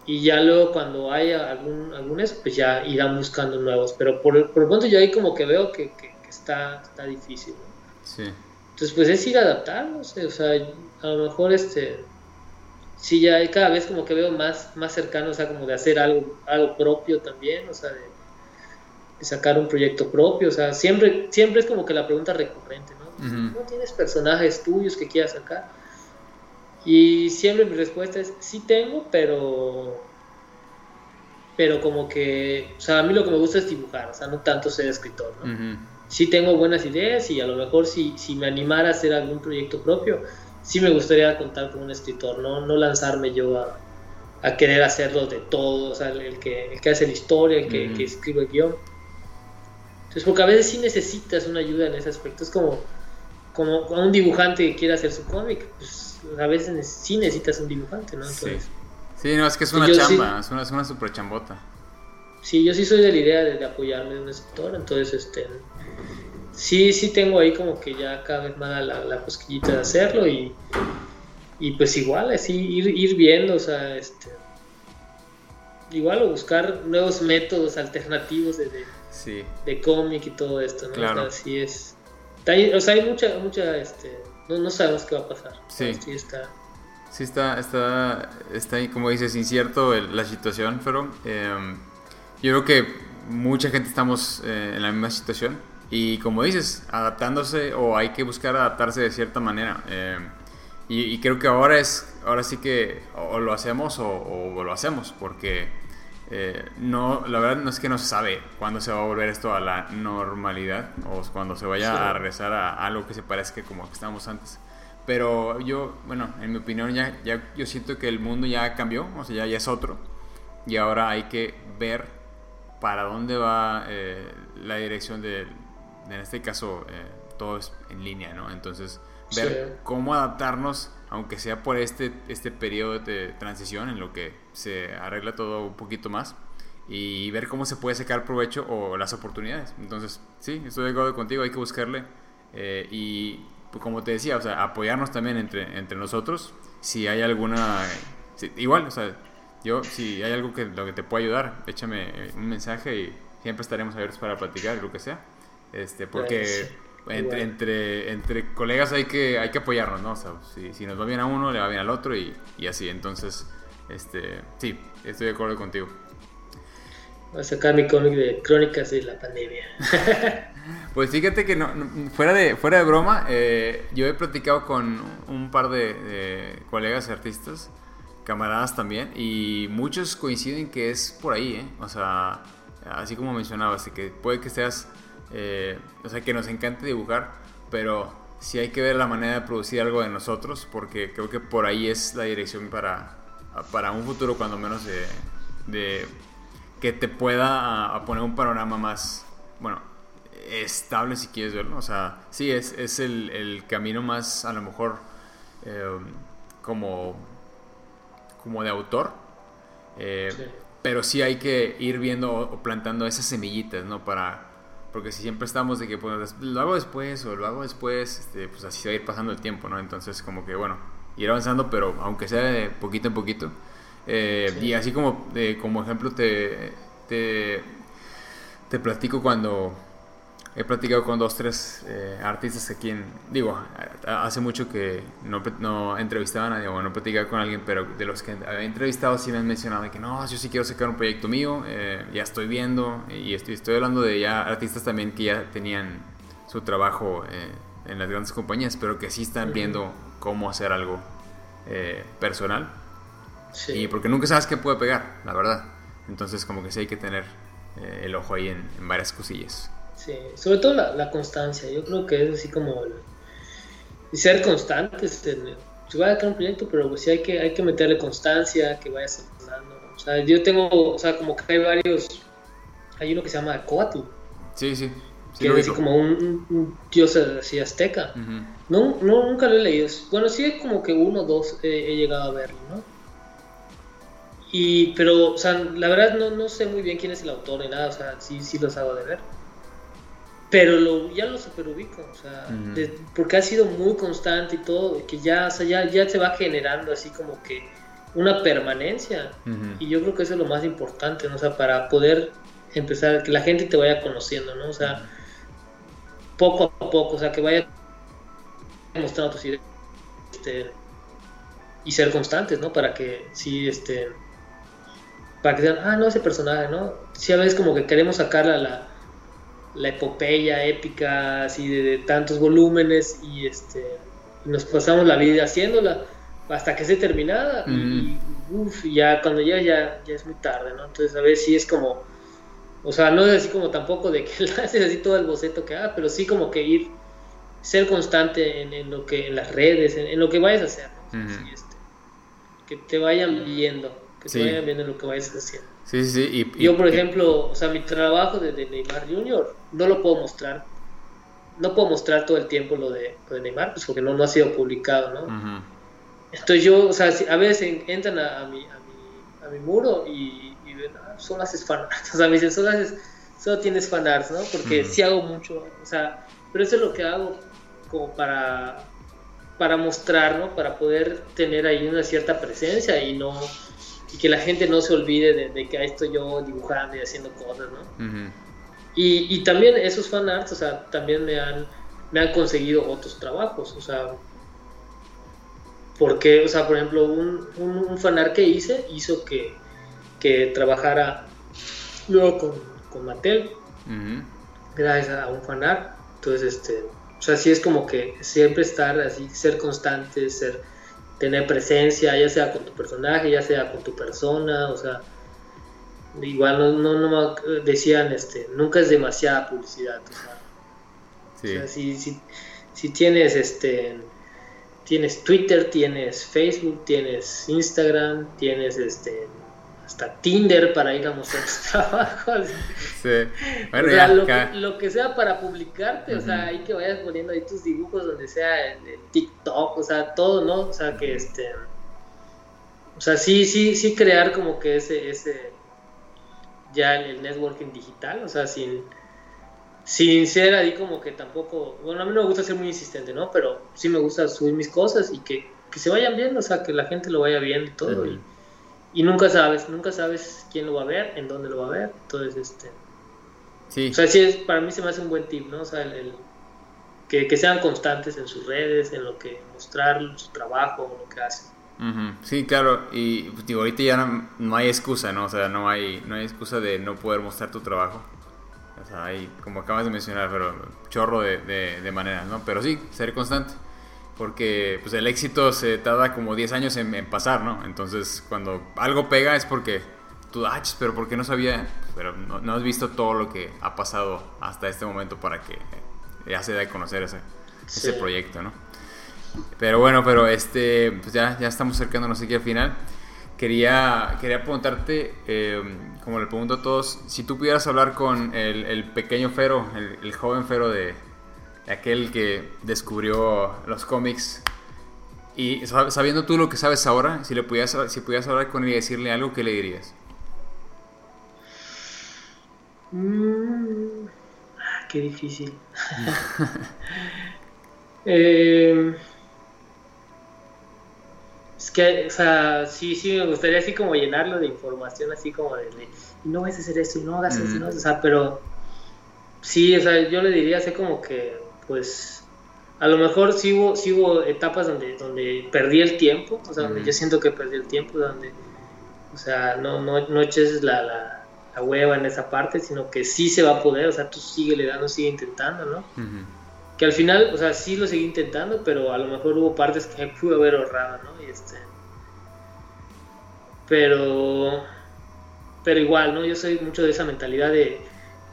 y ya luego cuando haya algún, eso, pues ya irán buscando nuevos. Pero por, por el pronto yo ahí como que veo que, que, está, está difícil.
Sí.
Entonces pues es ir adaptándose, o sea, a lo mejor este, sí ya cada vez como que veo más, más cercano, o sea, como de hacer algo, algo propio también, o sea, de, sacar un proyecto propio, o sea, siempre, siempre es como que la pregunta recurrente, ¿no? ¿No tienes personajes tuyos que quieras sacar? Y siempre mi respuesta es, sí tengo, pero... Pero como que, o sea, a mí lo que me gusta es dibujar, o sea, no tanto ser escritor, ¿no? Sí tengo buenas ideas y a lo mejor si, si me animara a hacer algún proyecto propio, sí me gustaría contar con un escritor, no, no lanzarme yo a, a querer hacerlo de todo, o sea, el, que, el que hace la historia, el que, que, escribe el guion. Entonces, porque a veces sí necesitas una ayuda en ese aspecto, es como, como un dibujante que quiere hacer su cómic, pues a veces sí necesitas un dibujante, ¿no?
sí. sí, no, es que es una chamba, es, una, es una super chambota.
Sí, yo sí soy de la idea de, apoyarme en un escritor, entonces, este, sí, sí tengo ahí como que ya cada vez más la, la cosquillita de hacerlo y, y pues igual, así, ir, ir viendo, o sea, este, igual o buscar nuevos métodos alternativos de, de, de cómic y todo esto, ¿no?
Claro.
O sea, sí es, o sea, hay mucha, mucha, este, no, no sabemos qué va a pasar.
Sí.
Sí está.
Sí está, está, está como dices, incierto la situación, pero em, yo creo que mucha gente estamos eh, en la misma situación Y como dices, adaptándose o hay que buscar adaptarse de cierta manera. Eh, y, creo que ahora es, ahora sí que o lo hacemos o, lo hacemos, porque eh, no, la verdad no es que no se sabe cuándo se va a volver esto a la normalidad o cuando se vaya a regresar a algo que se parezca como que estábamos antes. Pero yo, bueno, en mi opinión ya, ya yo siento que el mundo ya cambió, o sea, ya, ya es otro. Y ahora hay que ver para dónde va eh, la dirección de, en este caso, eh, todo es en línea, ¿no? Entonces, ver cómo adaptarnos, aunque sea por este, este periodo de transición en lo que se arregla todo un poquito más y ver cómo se puede sacar provecho o las oportunidades. Entonces, sí, estoy de acuerdo contigo, hay que buscarle eh, y pues, como te decía, o sea, apoyarnos también entre, entre nosotros. Si hay alguna, igual, o sea, yo, si hay algo que, lo que te pueda ayudar, échame un mensaje y siempre estaremos abiertos para platicar, lo que sea. Este, porque entre, entre, entre colegas hay que, hay que apoyarnos, ¿no? O sea, si, si, nos va bien a uno, le va bien al otro y, y así. Entonces, este, sí, estoy de acuerdo contigo.
Voy a sacar mi cómic de crónicas de la pandemia.
pues fíjate que no, fuera, de, fuera de broma, eh, yo he platicado con un par de, de, colegas artistas, camaradas también, y muchos coinciden que es por ahí, ¿eh? O sea, así como mencionabas, que puede que seas eh, o sea, que nos encante dibujar, pero sí hay que ver la manera de producir algo de nosotros, porque creo que por ahí es la dirección para, para un futuro, cuando menos, de, que te pueda poner un panorama más, bueno, estable si quieres verlo. O sea, sí, es, es el, camino más, a lo mejor, eh, como, como de autor. Eh, pero sí hay que ir viendo o plantando esas semillitas, ¿no? Para, porque si siempre estamos de que pues, lo hago después o lo hago después, este, pues así se va a ir pasando el tiempo, ¿no? Entonces como que bueno, ir avanzando, pero aunque sea de poquito en poquito. Eh, y así como, como ejemplo te, te, te platico cuando he platicado con dos, tres eh, artistas aquí en, digo, hace mucho que no, no entrevistaba a nadie o no platicaba con alguien, pero de los que había entrevistado sí me han mencionado que no, yo sí quiero sacar un proyecto mío, eh, ya estoy viendo y estoy, estoy hablando de ya artistas también que ya tenían su trabajo eh, en las grandes compañías, pero que sí están viendo cómo hacer algo personal. Y porque nunca sabes qué puede pegar, la verdad. Entonces como que sí hay que tener el ojo ahí en, en varias cosillas.
Sí, sobre todo la, constancia. Yo creo que es así como ser constantes. En, si voy a un proyecto, pero pues sí hay que, hay que meterle constancia, que vaya sonando. O sea, yo tengo, o sea, como que hay varios. Hay uno que se llama Coatl.
Sí, sí.
que es así como un, dios así azteca. no, no, nunca lo he leído. Bueno, sí, como que uno o dos he, llegado a verlo, ¿no? Y, pero, o sea, la verdad no, no sé muy bien quién es el autor ni nada, o sea, sí, sí los hago de ver pero lo, ya lo superubico, o sea, porque ha sido muy constante y todo, que ya, o sea, ya, ya se va generando así como que una permanencia, y yo creo que eso es lo más importante, ¿no? O sea, para poder empezar, que la gente te vaya conociendo, ¿no? O sea, poco a poco, o sea, que vaya mostrando tus ideas, este, y ser constantes, ¿no? Para que sí, este, para que digan, ah, no, ese personaje, ¿no? Sí, a veces como que queremos sacarla a la la epopeya épica así de, tantos volúmenes y este nos pasamos la vida haciéndola hasta que esté terminada y uf, ya cuando ya, ya ya es muy tarde no entonces a ver si es como o sea no es así como tampoco de que haces así todo el boceto que haga pero sí como que ir ser constante en, lo que en las redes en, lo que vayas a hacer este, que te vayan viendo que te vayan viendo lo que vayas haciendo.
Sí, sí,
Y, Yo, por ejemplo, o sea, mi trabajo de, Neymar Jr. no lo puedo mostrar. No puedo mostrar todo el tiempo lo de, Neymar, pues porque no, no ha sido publicado, ¿no? Entonces yo, o sea, a veces entran a, mi, a, mi, muro y, ven, ah, solo haces fanarts. O sea, me dicen, solo, haces, solo tienes fanarts, ¿no? Porque sí hago mucho, o sea, pero eso es lo que hago como para, para mostrar, ¿no? Para poder tener ahí una cierta presencia y no y que la gente no se olvide de, que ahí estoy yo dibujando y haciendo cosas, ¿no? Y, y, también esos fanarts, o sea, también me han, me han conseguido otros trabajos, o sea, porque, o sea, por ejemplo, un, un, fanart que hice hizo que, que trabajara luego con, con Mattel. gracias a un fanart. Entonces, este, o sea, sí es como que siempre estar así, ser constante, ser, tener presencia, ya sea con tu personaje, ya sea con tu persona, o sea, igual no, no, no decían, este, nunca es demasiada publicidad, o sea, si, si, si, tienes, este, tienes Twitter, tienes Facebook, tienes Instagram, tienes, este, hasta Tinder para ir a mostrar tus trabajos. Sí. Bueno, lo, que, sea para publicarte, o sea, ahí que vayas poniendo ahí tus dibujos donde sea en, TikTok, o sea, todo, ¿no? O sea, que este. O sea, sí, sí, sí crear como que ese, ese. Ya el networking digital, o sea, sin. Sin ser ahí como que tampoco. Bueno, a mí no me gusta ser muy insistente, ¿no? Pero sí me gusta subir mis cosas y que, que se vayan viendo, o sea, que la gente lo vaya viendo y todo. y, y nunca sabes, nunca sabes quién lo va a ver, en dónde lo va a ver. Entonces, este. Sí. O sea, sí, es, para mí se me hace un buen tip, ¿no? O sea, el, que, que, sean constantes en sus redes, en lo que mostrar su trabajo, lo que hacen.
Sí, claro, y pues, digo, ahorita ya no, hay excusa, ¿no? O sea, no hay, no hay excusa de no poder mostrar tu trabajo. O sea, hay, como acabas de mencionar, pero chorro de, de, de maneras, ¿no? Pero sí, ser constante porque pues el éxito se tarda como 10 años en, pasar, ¿no? Entonces cuando algo pega es porque tú, ah, pero ¿por qué no sabía? Pero no, has visto todo lo que ha pasado hasta este momento para que ya se dé a conocer ese, ese proyecto, ¿no? Pero bueno, pero este, pues ya, ya estamos acercándonos aquí al final. Quería, quería preguntarte, em, como le pregunto a todos, si tú pudieras hablar con el, pequeño Fero, el joven Fero de, aquel que descubrió los cómics. Y sabiendo tú lo que sabes ahora, si le pudieras, si pudieras hablar con él y decirle algo, ¿qué le dirías?
Mm, qué difícil. Eh, es que, o sea, sí, sí, me gustaría así como llenarlo de información, así como de, no vas a hacer esto y no hagas eso, o sea, pero sí, o sea, yo le diría así como que pues a lo mejor sí hubo, sí hubo etapas donde, donde perdí el tiempo, o sea, donde yo siento que perdí el tiempo, donde, o sea, no, no, no eches la, la, hueva en esa parte, sino que sí se va a poder, o sea, tú sigue le dando, sigue intentando, ¿no? Que al final, o sea, sí lo seguí intentando, pero a lo mejor hubo partes que pude haber ahorrado, ¿no? Y este, pero, pero igual, ¿no? Yo soy mucho de esa mentalidad de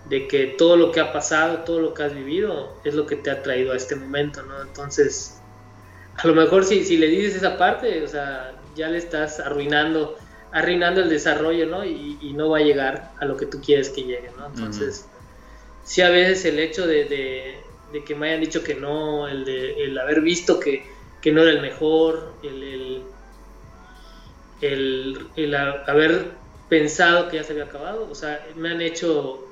de que todo lo que ha pasado, todo lo que has vivido, es lo que te ha traído a este momento, ¿no? Entonces, a lo mejor si, si le dices esa parte, o sea, ya le estás arruinando, arruinando el desarrollo, ¿no? Y, no va a llegar a lo que tú quieres que llegue, ¿no? Entonces, sí a veces el hecho de, que me hayan dicho que no, el, de, el haber visto que, que no era el mejor, el, el, el haber pensado que ya se había acabado, o sea, me han hecho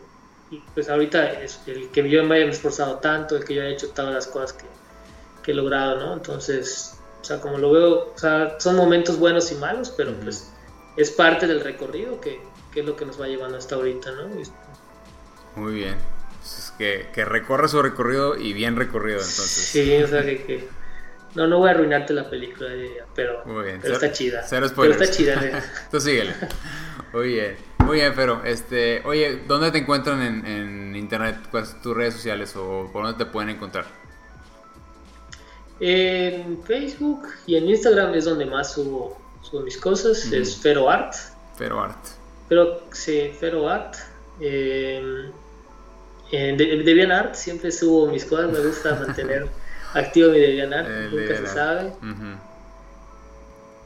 pues ahorita es el que yo me haya esforzado tanto, el que yo haya hecho todas las cosas que, he logrado, ¿no? Entonces, o sea, como lo veo, o sea, son momentos buenos y malos, pero pues es parte del recorrido que, es lo que nos va llevando hasta ahorita, ¿no?
Muy bien. Que, que recorra su recorrido y bien recorrido, entonces.
Sí, o sea, que, no, no voy a arruinarte la película, pero, pero está chida. Cero pero está chida.
Tú síguele. Muy bien. Muy bien, pero este, oye, ¿dónde te encuentran en, internet? ¿Cuáles son tus redes sociales o por dónde te pueden encontrar?
En Facebook y en Instagram es donde más subo, mis cosas, es FeroArt.
FeroArt.
Pero sí, FeroArt. Eh, en DeviantArt siempre subo mis cosas, me gusta mantener activo mi DeviantArt, nunca se sabe.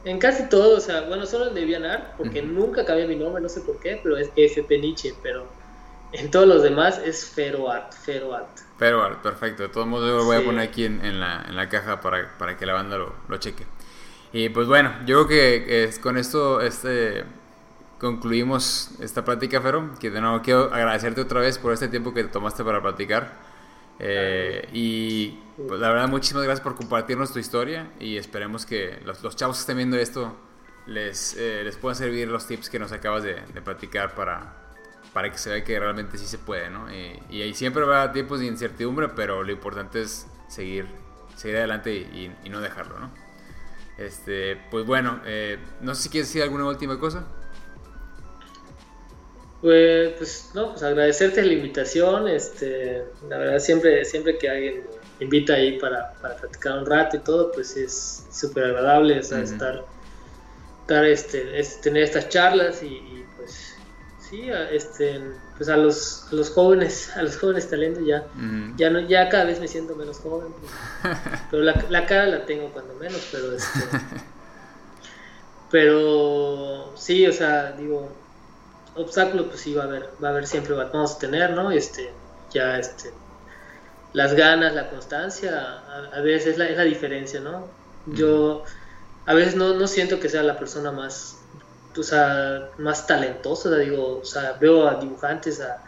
En casi todo, o sea, bueno, solo en DeviantArt, porque nunca cambié mi nombre, no sé por qué, pero es FP Nietzsche, pero en todos los demás es FeroArt, FeroArt.
FeroArt, perfecto. De todos modos, yo lo voy a poner aquí en, la, en la caja para, para, que la banda lo, lo, cheque. Y pues bueno, yo creo que es, con esto este, concluimos esta plática, Fero. Que de quiero agradecerte otra vez por este tiempo que te tomaste para platicar. Eh, y pues, la verdad, muchísimas gracias por compartirnos tu historia y esperemos que los, chavos que estén viendo esto les, eh, les puedan servir los tips que nos acabas de, platicar para, para que se vea que realmente sí se puede, ¿no? Y, ahí siempre va a tiempos de incertidumbre, pero lo importante es seguir, seguir adelante y, no dejarlo, ¿no? Este, pues bueno, eh, no sé si quieres decir alguna última cosa.
Pues, pues, no, pues agradecerte la invitación, este, la verdad siempre, siempre que alguien invita ahí para, para platicar un rato y todo, pues es súper agradable estar, estar este, tener estas charlas y, pues sí, este, pues a los, los jóvenes, a los jóvenes talentos ya, ya no, ya cada vez me siento menos joven, pues. pero la, la, cara la tengo cuando menos, pero este, pero sí, o sea, digo, obstáculos pues sí va a haber, va a haber siempre vamos a tener, ¿no? Este, ya este, las ganas, la constancia, a, veces es la, es la, diferencia, ¿no? Yo a veces no, no siento que sea la persona más, o sea, más talentosa, digo, o sea, veo a dibujantes, a,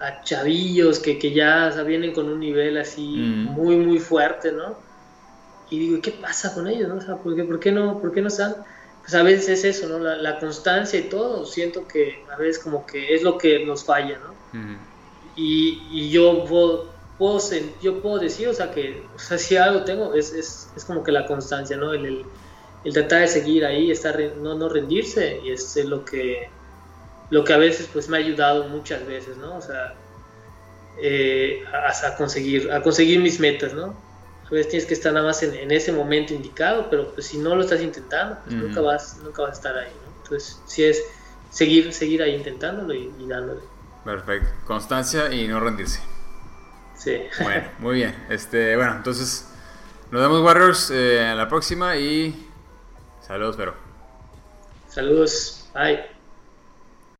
a chavillos que, que ya vienen con un nivel así muy, muy fuerte, ¿no? Y digo, ¿qué pasa con ellos, no? O sea, ¿por qué, por qué no, por qué no están? Pues a veces es eso, ¿no? La, constancia y todo, siento que a veces como que es lo que nos falla, ¿no? y, y, yo puedo, yo puedo decir, o sea, que o sea, si algo tengo, es, es, es, como que la constancia, ¿no? El, el, tratar de seguir ahí, estar, no, no rendirse, y es lo que, lo que a veces pues me ha ayudado muchas veces, ¿no? O sea, eh, a, a, conseguir, a conseguir mis metas, ¿no? A veces tienes que estar nada más en, ese momento indicado, pero pues si no lo estás intentando, pues nunca, vas, nunca vas a estar ahí, ¿no? Entonces, sí es seguir, seguir ahí intentándolo y, dándole.
Perfecto. Constancia y no rendirse.
Sí.
Bueno, muy bien. Este, bueno, entonces nos vemos Warriors eh, a la próxima y saludos, pero.
Saludos. Bye.